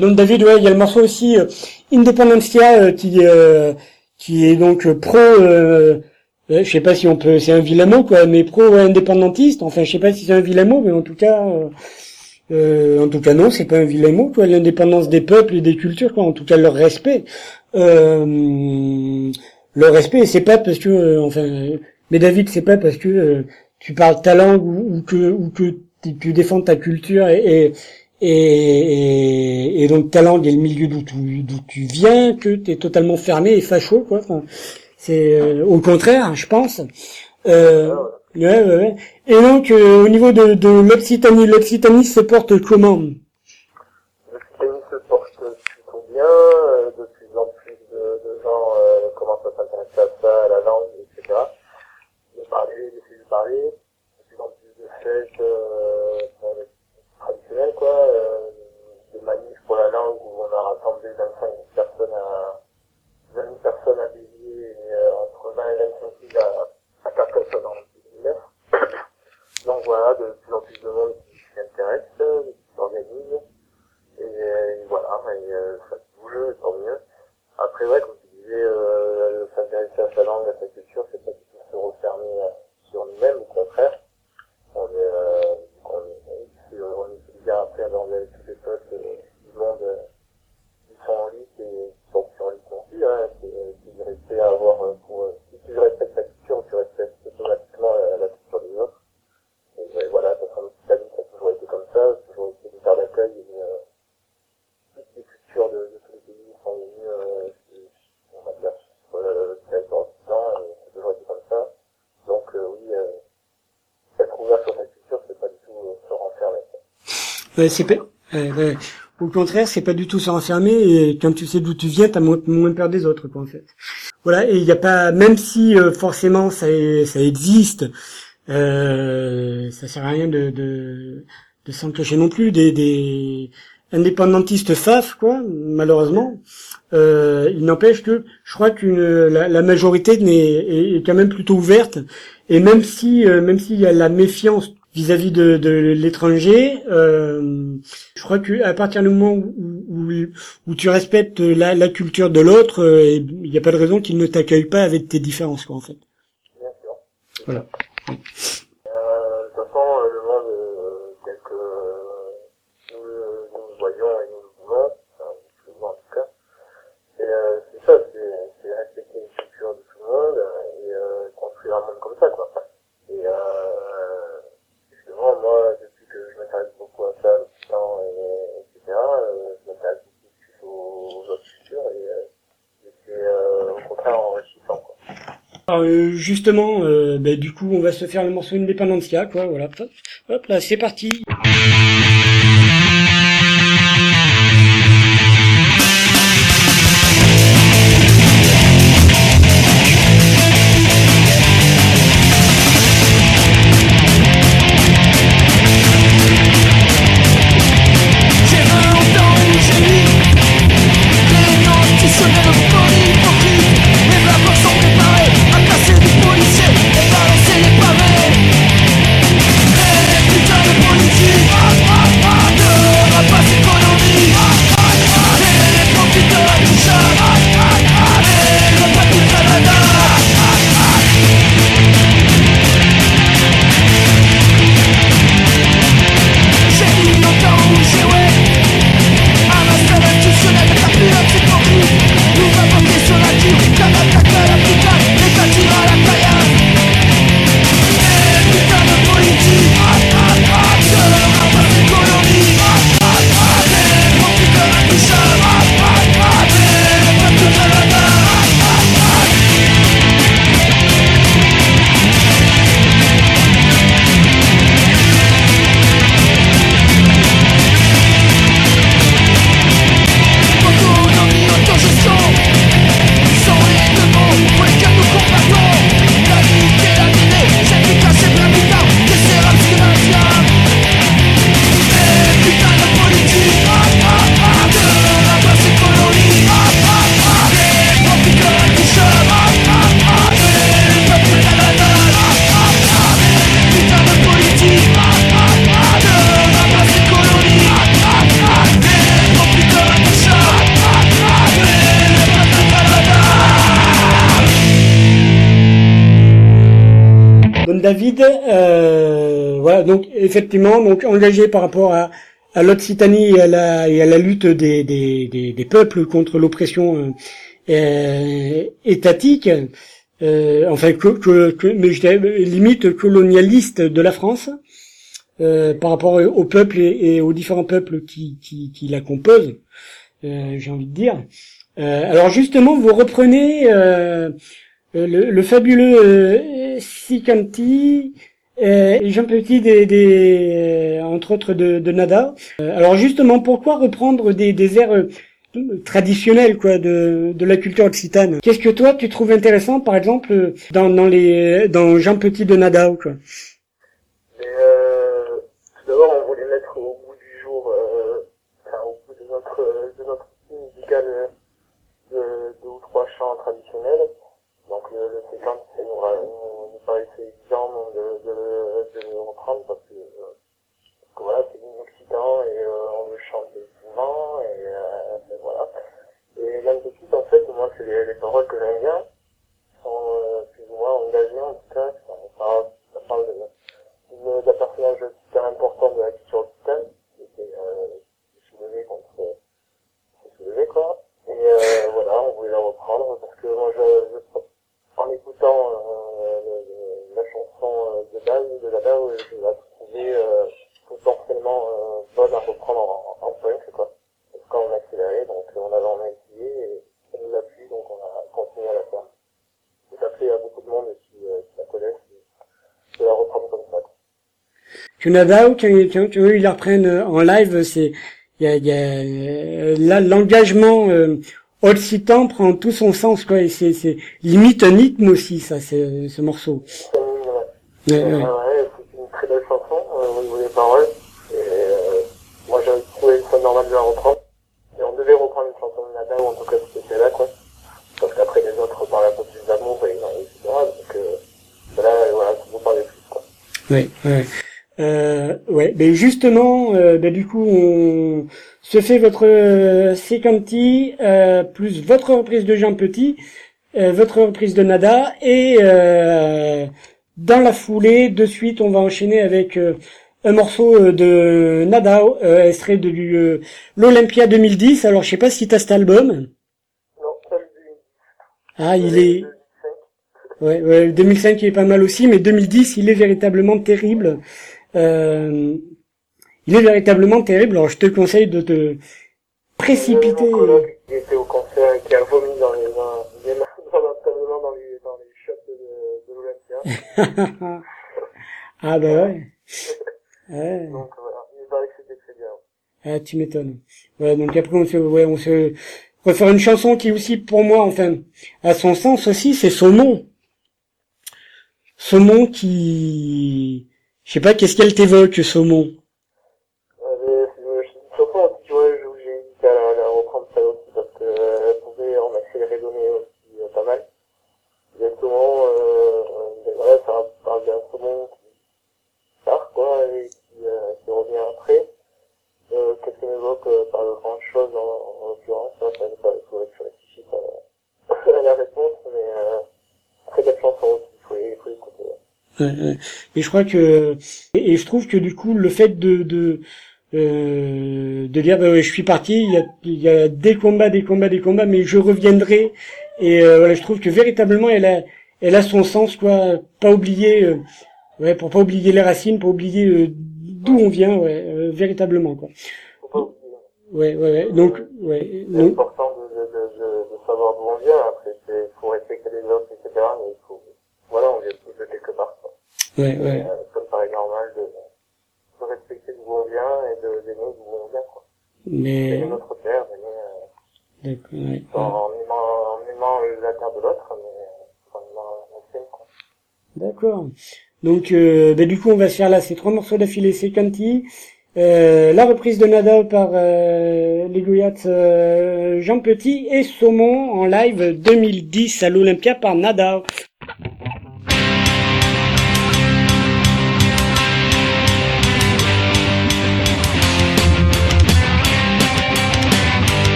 donc David, ouais, il y a le morceau aussi euh, Independencia euh, qui euh, qui est donc pro. Je sais pas si on peut, c'est un vilain mot quoi, mais pro indépendantiste. Enfin, je sais pas si c'est un vilain mot, mais en tout cas, euh, en tout cas non, c'est pas un vilain mot quoi. L'indépendance des peuples et des cultures quoi. En tout cas, leur respect. Euh, leur respect, c'est pas parce que, euh, enfin, mais David, c'est pas parce que tu parles ta langue ou, ou que ou que tu défends ta culture et, et, et, et donc langue et le milieu d'où tu, d'où tu viens que tu es totalement fermé et facho quoi. C'est euh, au contraire, je pense. Euh, ouais, ouais, ouais. Et donc euh, au niveau de, de l'Occitanie, l'Occitanie se porte comment? L'Occitanie se porte plutôt bien, euh, de plus en plus de, gens euh, commencent à s'intéresser à ça, à la langue, etc. De parler, de parler, de plus en plus de fêtes euh, euh, de manifs pour la langue où on a rassemblé 25 000 personnes à 20 000 personnes à Béziers et euh, entre 20 et 25 000 à, à Carcassonne en 2009. Donc voilà, de plus en plus de monde qui s'y intéresse, euh, qui s'organise. Et, voilà, et, euh, ça bouge, tant mieux. Après, ouais, comme tu disais, s'intéresser à sa langue, à sa culture, c'est pas du tout se refermer sur nous-mêmes, au contraire. On est après avec tous les peuples euh, du monde euh, qui sont en lutte et qui sont plus en lutte non plus. Hein, euh, à avoir euh, pour... euh, si tu respectes ta culture, tu respectes automatiquement euh, la culture des autres. Et, voilà, ça sera notre famille, ça a toujours été comme ça, toujours été une terre d'accueil et euh, toutes les cultures de, tous les pays sont venues, euh, on va dire, sur le territoire occidental, et ça a toujours été comme ça. Donc euh, oui, euh, être ouvert sur sa culture, c'est pas du tout euh, se renfermer. quoi. Ouais, c'est pas- ouais. Au contraire, c'est pas du tout se renfermer et quand tu sais d'où tu viens, t'as moins, moins peur des autres, quoi, en fait. Voilà, et il y a pas, même si euh, forcément ça, ça existe, euh, ça sert à rien de, de, de s'en cacher non plus. Des, des indépendantistes faf, quoi, malheureusement. Euh, il n'empêche que je crois qu'une la, la majorité est, est quand même plutôt ouverte et même si euh, même s'il y a la méfiance vis-à-vis de, de l'étranger, euh, je crois que à partir du moment où, où, où tu respectes la, la culture de l'autre, euh, il n'y a pas de raison qu'il ne t'accueille pas avec tes différences, quoi, en fait. Bien sûr. Voilà. Euh, de toute façon, euh, le monde euh, tel que euh, nous, le- nous le voyons et nous le voulons, enfin, je le vois en tout cas, et euh, c'est ça, c'est c'est respecter une culture de tout le monde euh, et euh, construire un monde comme ça, quoi. Et euh, justement, moi, depuis que je m'intéresse beaucoup à ça, l'Occident, et, etc., euh, je m'intéresse beaucoup plus aux, autres cultures et, euh, et c'est euh, au contraire enrichissant, quoi. Alors, euh, justement, ben, du coup, on va se faire le morceau Independencia, quoi, voilà. Hop, hop là, c'est parti. Effectivement, donc engagé par rapport à, à l'Occitanie et à la, et à la lutte des, des, des, des peuples contre l'oppression euh, euh, étatique, euh, enfin, que, que, que- mais limite colonialiste de la France, euh, par rapport au peuple et, et aux différents peuples qui, qui, qui la composent, euh, j'ai envie de dire. Euh, alors justement, vous reprenez le, le fabuleux Sicanti et Jean Petit des, des euh, entre autres de, de Nada. Euh, alors justement, pourquoi reprendre des, des airs euh, traditionnels quoi de, de la culture occitane? Qu'est-ce que toi tu trouves intéressant, par exemple, euh, dans, dans les dans Jean Petit de Nada quoi? Euh, tout d'abord, on voulait mettre au bout du jour, euh, au bout de notre euh, de notre musical euh, de deux ou trois chants traditionnels. Donc le, le ça nous, ra- nous, nous paraissait évident donc, de, de, le- euh, parce que voilà, c'est une occitan et euh, on le chante souvent et euh, et voilà. Et suite, en fait, moi, c'est les, les paroles que j'aime bien, sont plus ou moins engagées en tout cas, ça, parle d'un personnage super important de la culture occitane, qui était soulevé contre soulevé quoi. Et voilà, on voulait la reprendre parce que moi je, en écoutant le- la chanson euh, de base de la base, je la trouvais euh, potentiellement euh, bonne à reprendre en, en punk quoi. Donc quand on a accéléré, donc on avait en essayé et ça nous a plu, donc on a continué à la faire. Et ça plaît à beaucoup de monde qui, euh, qui la connaissent de la reprendre comme ça. quoi. que Nadao, quand, quand, quand eux, ils la reprennent en live, c'est il y a, il y a là l'engagement euh, occitan prend tout son sens quoi. Et c'est c'est limite un rythme aussi ça, c'est ce morceau. Euh, ouais. c'est une très belle chanson euh, au niveau des paroles. Et euh, moi j'avais trouvé ça normal de la reprendre. Et on devait reprendre une chanson de Nada, ou en tout cas c'était celle-là quoi. Parce qu'après les autres parlent un peu plus d'amour, et, etc. Donc euh, là, voilà, vous parlez plus quoi. Ouais, ouais. Euh, ouais, mais justement, euh, ben, du coup, on se fait votre euh, Secanti, euh, plus votre reprise de Jean Petit, euh, votre reprise de Nada, et euh, dans la foulée, de suite, on va enchaîner avec euh, un morceau euh, de Nada, euh, extrait de l'Olympia 2010. Alors, je sais pas si t'as cet album. Ah, il est... Ouais, ouais, 2005 il est pas mal aussi, mais 2010 il est véritablement terrible. Euh, il est véritablement terrible. Alors je te conseille de te précipiter. Mon coloc qui était au concert et qui a vomi dans les dans, les- dans l'entraînement dans les dans les shots de, de l'Olympia. Ah bah ouais. ouais. Donc voilà, il paraît que c'était très bien. Ah, tu m'étonnes. Voilà, donc après on se, ouais, on se on va faire une chanson qui aussi pour moi, enfin, à son sens aussi, c'est Saumon. Saumon qui, je sais pas, qu'est-ce qu'elle t'évoque, Saumon Euh, mais, euh, je- surtout un petit ouais, où j'ai hésité à la, la reprendre ça aussi parce que euh, elle pouvait en accélérer donner aussi euh, pas mal. Exactement, euh, euh, ben voilà, ça parle d'un saumon qui part quoi et qui, euh, qui revient après. Euh, Qu'est-ce qui m'évoque euh, par grand chose en, en l'occurrence, hein, ça, ça, il faudrait que je réfléchisse à, à la réponse, mais euh, très belle chanson aussi, il faut, il faut écouter. Ouais, ouais. Et je crois que et, je trouve que du coup le fait de de euh, de dire bah ouais, je suis parti, il y a il y a des combats, des combats, des combats, mais je reviendrai. Et euh, voilà, je trouve que véritablement elle a elle a son sens quoi. Pas oublier euh, ouais pour pas oublier les racines, pas oublier euh, d'où on vient ouais euh, véritablement quoi. Ouais ouais ouais donc ouais C'est important de, de, de, de, de savoir d'où on vient, après il faut respecter les autres, etc. Mais il faut, voilà, on vient tous de quelque part. Quoi. Ouais ouais Euh, ça me paraît normal de, de respecter d'où on vient et de d'aimer d'où on vient. Quoi. mais Aimer notre terre, euh, d'accord ouais, en, aimant, en aimant la terre de l'autre, mais en aimant la sienne. Quoi. D'accord. Donc, euh, ben, du coup, on va se faire là ces trois morceaux d'affilée. C'est Canty, euh, la reprise de Nada par euh, les Goyats euh, Jean Petit et Saumon en live 2010 à l'Olympia par Nada.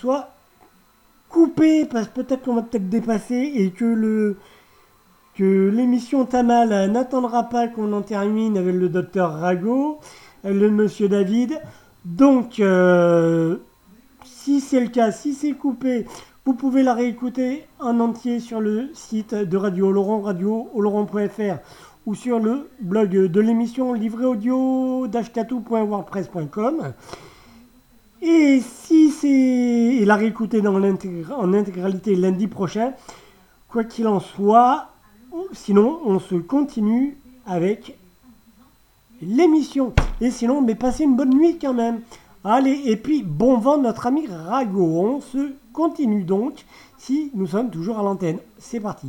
Soit coupée, parce que peut-être qu'on va peut-être dépasser, et que l'émission Tamal n'attendra pas qu'on en termine avec le docteur Rago, le monsieur David. Donc, euh, si c'est le cas, si c'est coupé, vous pouvez la réécouter en entier sur le site de Radio Laurent, radio oloron.fr ou sur le blog de l'émission livré audio dashkatou.wordpress.com. Et si c'est réécouter dans l'intégr- en intégralité lundi prochain, quoi qu'il en soit, sinon on se continue avec l'émission. Et sinon, mais passez une bonne nuit quand même. Allez, et puis bon vent notre ami Rago. On se continue donc si nous sommes toujours à l'antenne. C'est parti.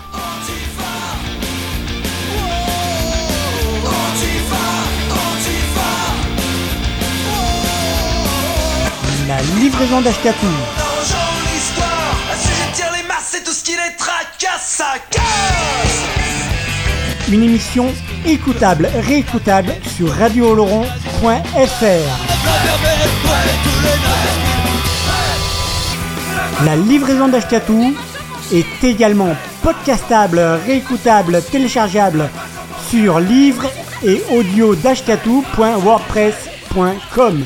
La livraison d'Ashkatou. L'argent, l'histoire, assujettir les masses, c'est tout ce qui les tracasse, ça casse Une émission écoutable, réécoutable sur radiooloron.fr. La livraison d'Ashkatou est également podcastable, réécoutable, téléchargeable sur livre et audio d'ashkatou.wordpress.com.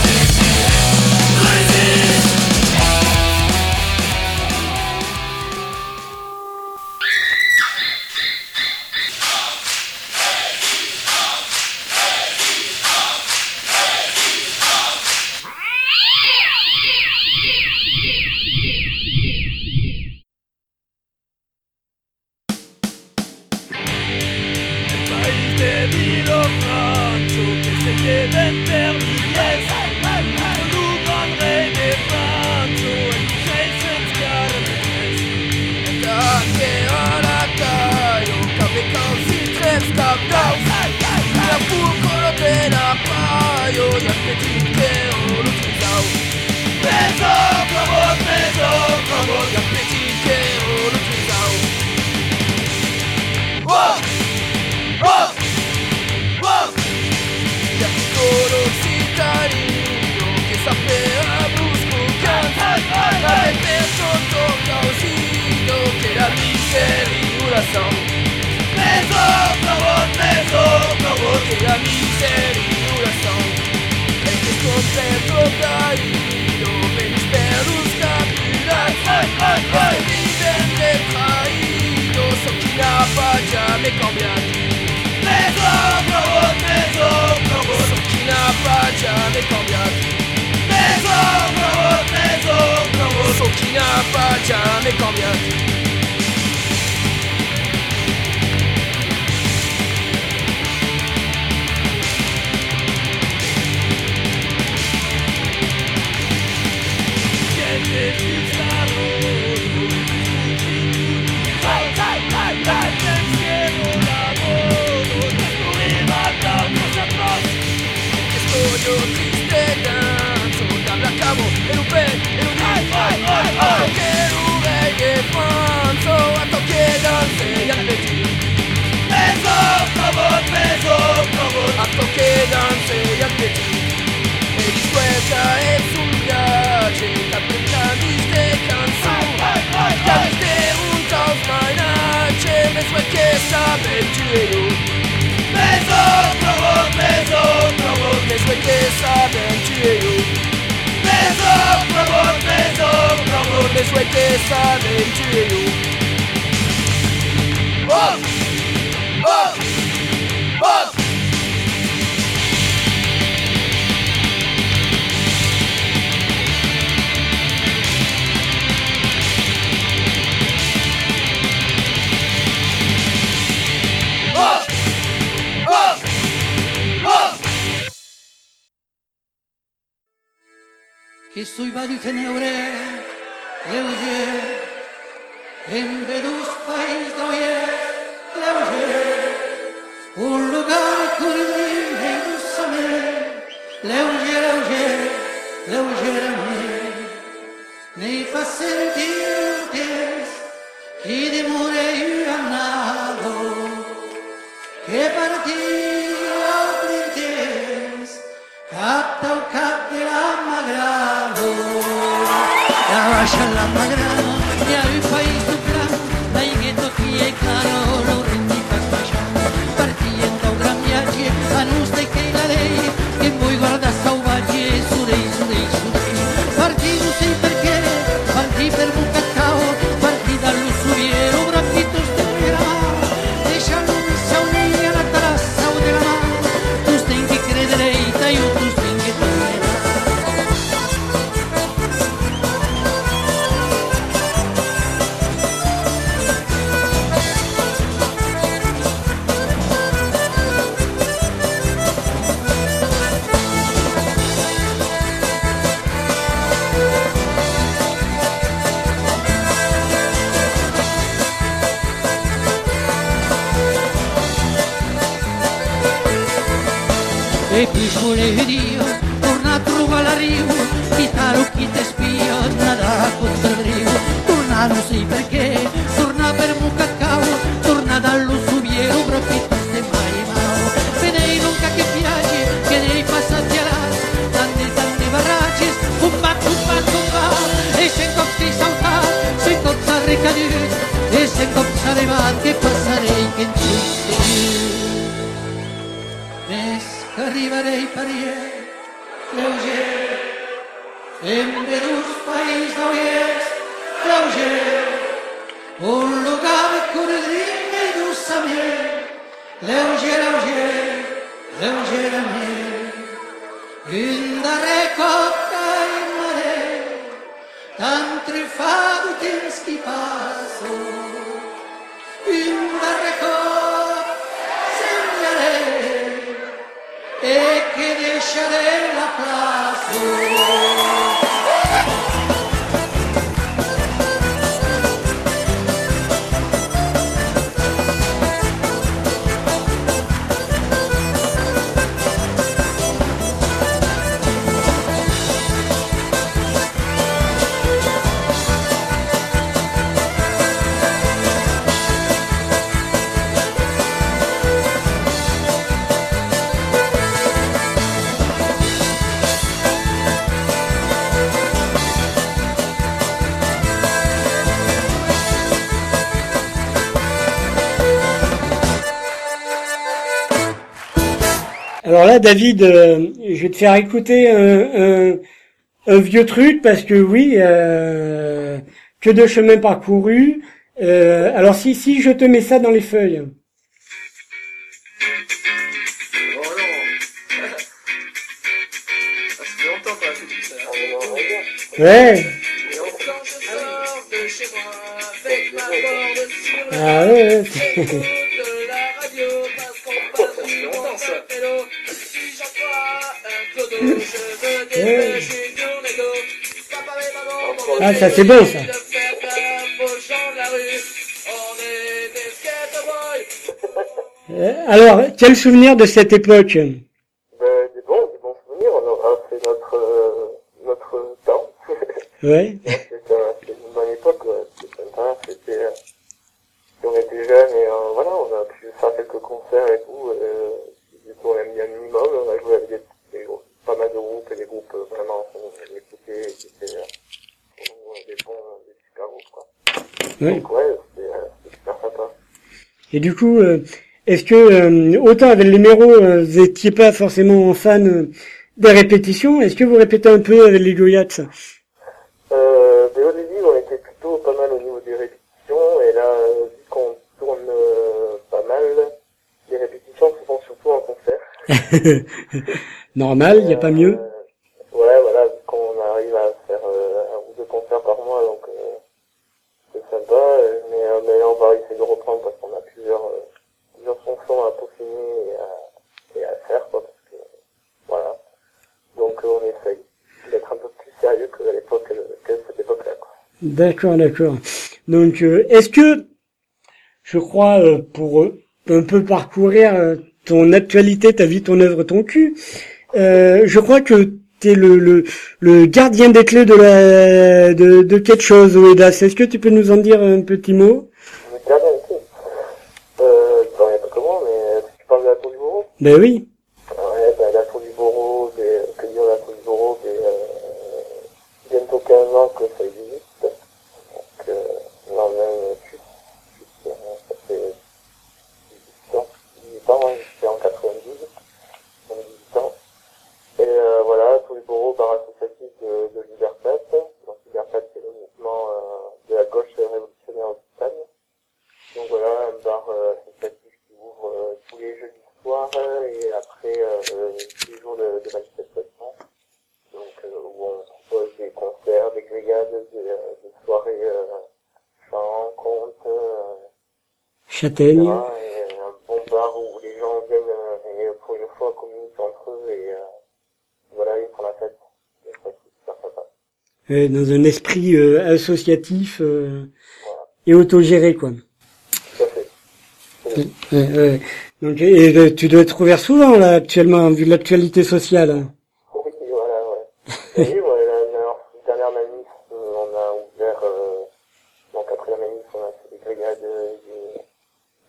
que sabe tiro Meso provo, Que soy que sabe tiro que sabe tiro Oh! Kisui baduten eure, leuze, em beduz país doie, leuze, un lugar curdim reduzame, leuze, leuze, leuze rame, nei fa sentir tes, i demure iu annado, Que partire, capta el cap de la Magrado la baixa la Magrado i al país du plan la higueto qui è caro e poi volevo dire, torna a trovare l'arrivo, chi t'ha chi ti spia, nada contro il rio, torna non sai perché, torna per un cacao, torna dallo subiero, profitto se mai mao, vedei nunca che piace, che dei passati alla, tante tante barraggi, cumba cumba cumba, e se copsi saltar, se copsa ricadere, e se copsa levare, sarei pariente, estrangeiro, sempre dos países do Oeste, estrangeiro, um lugar curzinho do saber, estrangeiro, estrangeiro, estrangeiro a mim, ainda recorta e maré, tão trifado tens que passo, ainda recorta e che deixaré la place. Alors là, David, euh, je vais te faire écouter un, un- un vieux truc parce que oui, euh, que de chemin parcouru. Euh, alors si si je te mets ça dans les feuilles. Ouais. Quand je rue. On est des skater boys. Euh, alors, quel souvenir de cette époque Ben, des bons, des bons souvenirs, on aura fait notre, euh, notre temps. Ouais. C'était un- c'était une bonne époque, ouais. c'était sympa, c'était, euh, on était jeunes et euh, voilà, on a pu faire quelques concerts et tout, euh, du coup on aime bien le minimum, on a joué avec des, des groupes- pas mal de groupes et des groupes euh, vraiment qu'on écoutait, qui étaient euh, pour nous, euh, des bons, des super groupes quoi. Ouais. Donc ouais, c'était euh, c'était super sympa. Et du coup, euh, est-ce que euh, autant avec les numéros, euh, vous n'étiez pas forcément fan des répétitions Est-ce que vous répétez un peu avec les Goyats Euh, ben, au début, on était plutôt pas mal au niveau des répétitions, et là, vu qu'on tourne euh, pas mal, les répétitions se font surtout en concert. Normal, il n'y a pas mieux. Euh, ouais, voilà, vu qu'on arrive à faire euh, un ou deux concerts par mois, donc euh, c'est sympa, euh, mais, euh, mais on va essayer de reprendre parce qu'on a plusieurs, euh, plusieurs chansons à peaufiner et à, et à faire, quoi, parce que, voilà. Donc euh, on essaye d'être un peu plus sérieux que époque, que cette époque-là. quoi. D'accord, d'accord. Donc, euh, est-ce que, je crois, euh, pour euh, un peu parcourir euh, ton actualité, ta vie, ton œuvre, ton cul, euh, je crois que t'es le, le, le gardien des clés de la de, de quelque chose, Oedas. Est-ce que tu peux nous en dire un petit mot? Le gardien. Euh, comment, mais tu parles de la tour du Bourreau Ben oui. Ouais, ben, la tour du Bourreau, c'est- que dire la tour du Bourreau, c'est euh, bientôt 15 ans que ça existe. Donc, euh, non, même plus. plus, euh, ça fait 18 ans. 18 ans, ouais, j'étais en 92. On a 18 ans. Et euh, voilà, tour du Bourreau, bar associatif de, de Libertat. Donc, Libertat, c'est le mouvement euh, de la gauche révolutionnaire occitane. Donc voilà, un bar euh, associatif qui ouvre euh, tous les jeudis soirs euh, et après euh, les jours de, de manifestation. Donc euh, où on propose des concerts, des grillades, des, euh, des soirées euh, chants, contes, euh, Et un bon bar où les gens viennent et pour une fois communiquent entre eux et voilà, ils font la fête. Et ça, c'est super sympa. Dans un esprit euh, associatif euh, et autogéré, quoi. Tout à fait. Ouais, ouais. Donc, et, euh, tu dois être ouvert souvent, là, actuellement, vu l'actualité sociale. hein. Oui, voilà, ouais. Et oui, ouais, la dernière, dernière manif, euh, on a ouvert, euh, donc après la manif, on a fait des grillades, euh,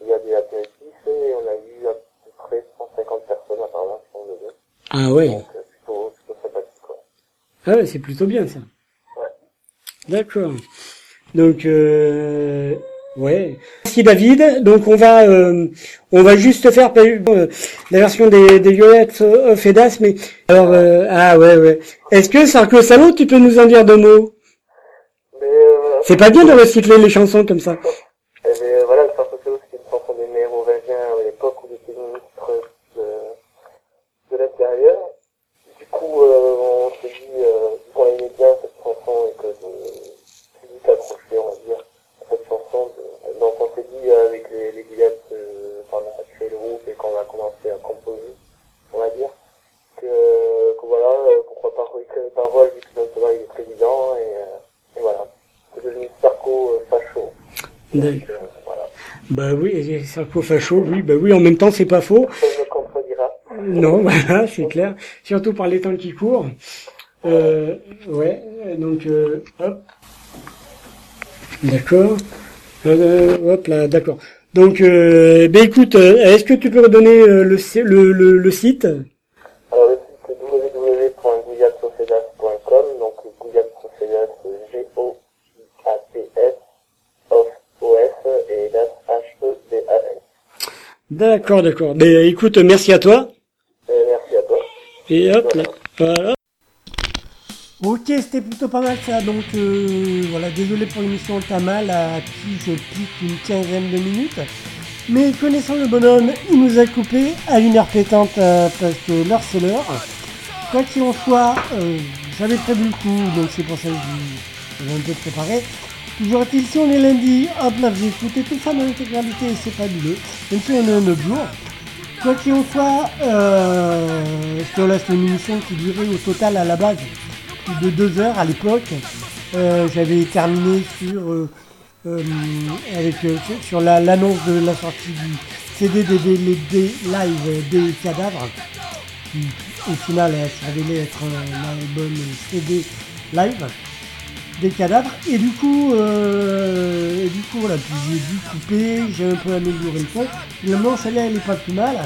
des grillades et apéritifs, et on a eu à peu près 150 personnes apparemment qui sont venues. Ah ouais. Donc, euh, plutôt, plutôt sympathique, quoi. Ah ouais, c'est plutôt bien, ça. D'accord. Donc, euh, ouais. Merci David. Donc on va, euh, on va juste faire euh, la version des, des Violettes of Edas, mais alors, euh, ah ouais, ouais. Est-ce que Sarko Salo, tu peux nous en dire deux mots? Euh, C'est pas bien de recycler les chansons comme ça. Eh bien, voilà, le Sarko Solo, c'est une chanson des mérovingiens à l'époque où j'étais ministre de, de l'Intérieur. Du coup, euh, on s'est dit, euh, vu qu'on aimait bien cette chanson et que je suis vite accroché, on va dire, à cette chanson. de- donc on s'est dit, euh, avec les, les billets euh, quand on a créé le groupe et qu'on a commencé à composer, on va dire, que, que voilà, euh, pourquoi pas réécrire les paroles vu que maintenant il est président et, euh, et voilà. C'est devenu Sarko euh, facho. D'accord. Euh, voilà. Bah Facho, oui, bah oui, en même temps, c'est pas faux. Contredira. Non, voilà, c'est clair. Surtout par les temps qui courent. Euh, ouais, donc, euh, hop. D'accord. Euh, hop là, d'accord. Donc, euh, ben écoute, euh, est-ce que tu peux redonner le, le, le site Alors le site c'est www.gouillatsofedas.com, donc Gouillatsofedas, G-O-I-A-T-S, off, O-F, et das, H-E-D-A-S. D'accord, d'accord. Ben écoute, merci à toi. Et merci à toi. Et hop là, voilà. Ok, c'était plutôt pas mal ça. Donc euh, voilà, désolé pour l'émission Tamal à qui je pique une quinzaine de minutes. Mais connaissant le bonhomme, il nous a coupé à une heure pétante euh, parce que l'heure c'est l'heure. Quoi qu'il en soit, euh, j'avais prévu le coup, donc c'est pour ça que je- j'ai un peu préparé. Toujours est-il, on est lundi, hop là, vous écoutez tout ça dans l'intégralité c'est fabuleux. Même si on est un autre jour. Quoi qu'il en soit, euh, une émission qui durait au total à la base de deux heures à l'époque. Euh, J'avais terminé sur euh, euh, avec sur- sur la- l'annonce de la sortie du CD DVD live des cadavres, qui au final s'est révélé être un album CD live des cadavres. Et du coup, euh, du coup voilà, puis j'ai dû couper, j'ai un peu amélioré le son. Finalement, celle-là, elle est pas plus mal.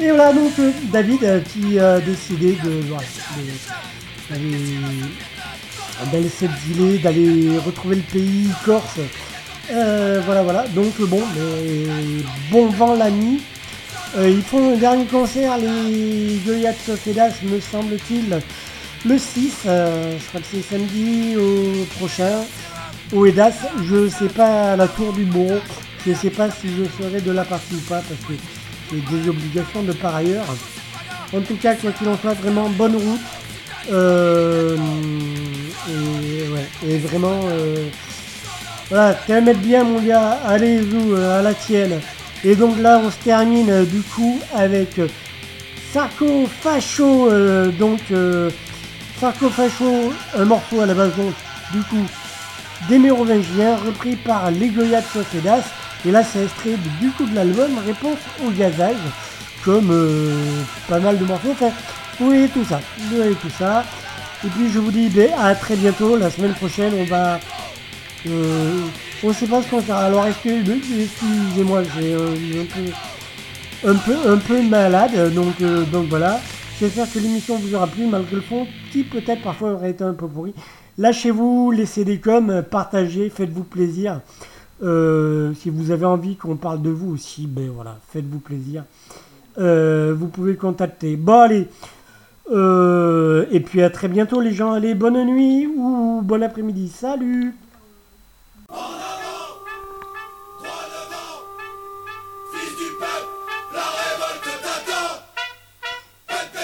Et voilà donc euh, David euh, qui a décidé de, voilà, de- d'aller s'exiler, d'aller retrouver le pays corse. Euh, voilà voilà. Donc euh, bon, bon vent la nuit. Euh, ils font un dernier concert, les Goyats Fedas, me semble-t-il, le 6. euh, je crois que c'est samedi au prochain. Au Edas, je sais pas à la tour du Bourreau, je sais pas si je ferai de la partie ou pas parce que j'ai des obligations de par ailleurs. En tout cas, quoi qu'il en soit, vraiment bonne route. Euh, et, ouais, et vraiment, euh, voilà, mettre bien mon gars, allez vous à la tienne. Et donc là, on se termine du coup avec Sarko Facho, donc Sarko Facho, un morceau à la base donc, du coup, des Mérovingiens, repris par les Goya de. Et là, c'est extrait du coup de l'album Réponse au gazage, comme euh, pas mal de morceaux. Enfin, vous voyez tout ça, tout ça. Et puis je vous dis ben, à très bientôt, la semaine prochaine, on va... Euh, on sait pas ce qu'on fera. Alors, que... Excusez-moi, j'ai euh, un peu un peu, un peu malade, donc, euh, donc voilà. J'espère que l'émission vous aura plu, malgré le fond, qui peut-être parfois aurait été un peu pourri. Lâchez-vous, laissez des coms, partagez, faites-vous plaisir. Euh, si vous avez envie qu'on parle de vous aussi, ben voilà, faites-vous plaisir. Euh, vous pouvez contacter. Bon, allez. Euh, et puis à très bientôt, les gens. Allez, bonne nuit ou bon après-midi. Salut!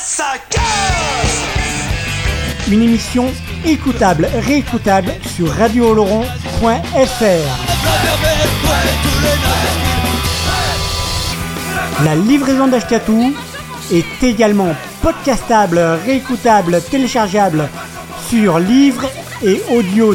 Ça casse Une émission écoutable, réécoutable sur radiooloron.fr. La livraison d'Ashkatou est également podcastable, réécoutable, téléchargeable sur livre et audio.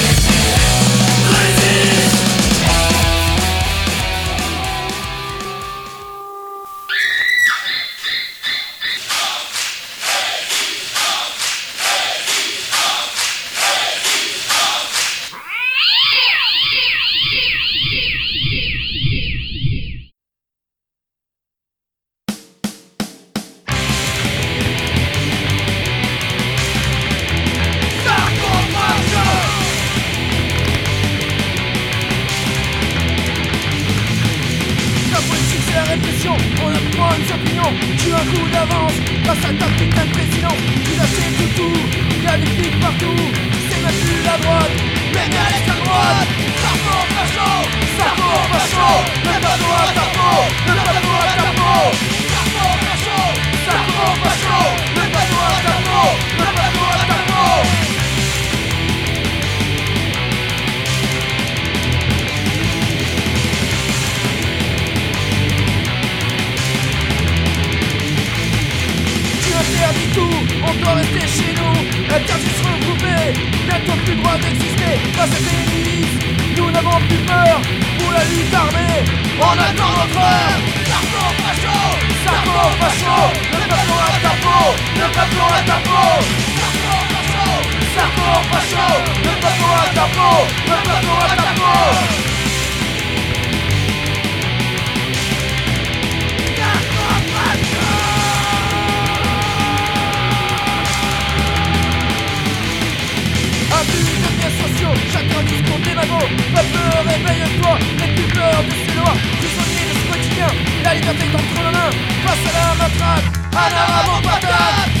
Sarko facho Le peuple à ta le peuple à ta Abus de biens sociaux, chacun Peuple, réveille-toi, n'aie plus de ces lois de ce quotidien, la est entre nos mains Face à la matraque, à la patate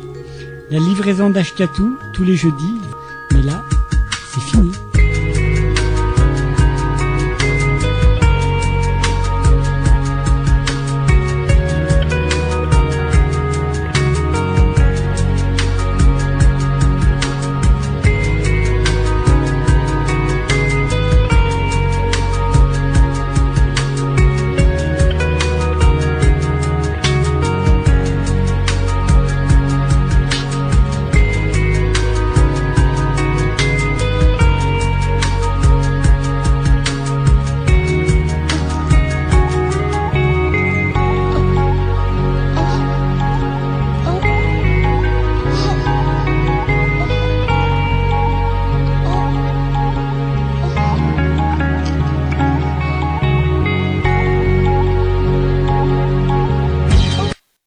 la livraison d'Ashkatou tous les jeudis, mais là, c'est fini.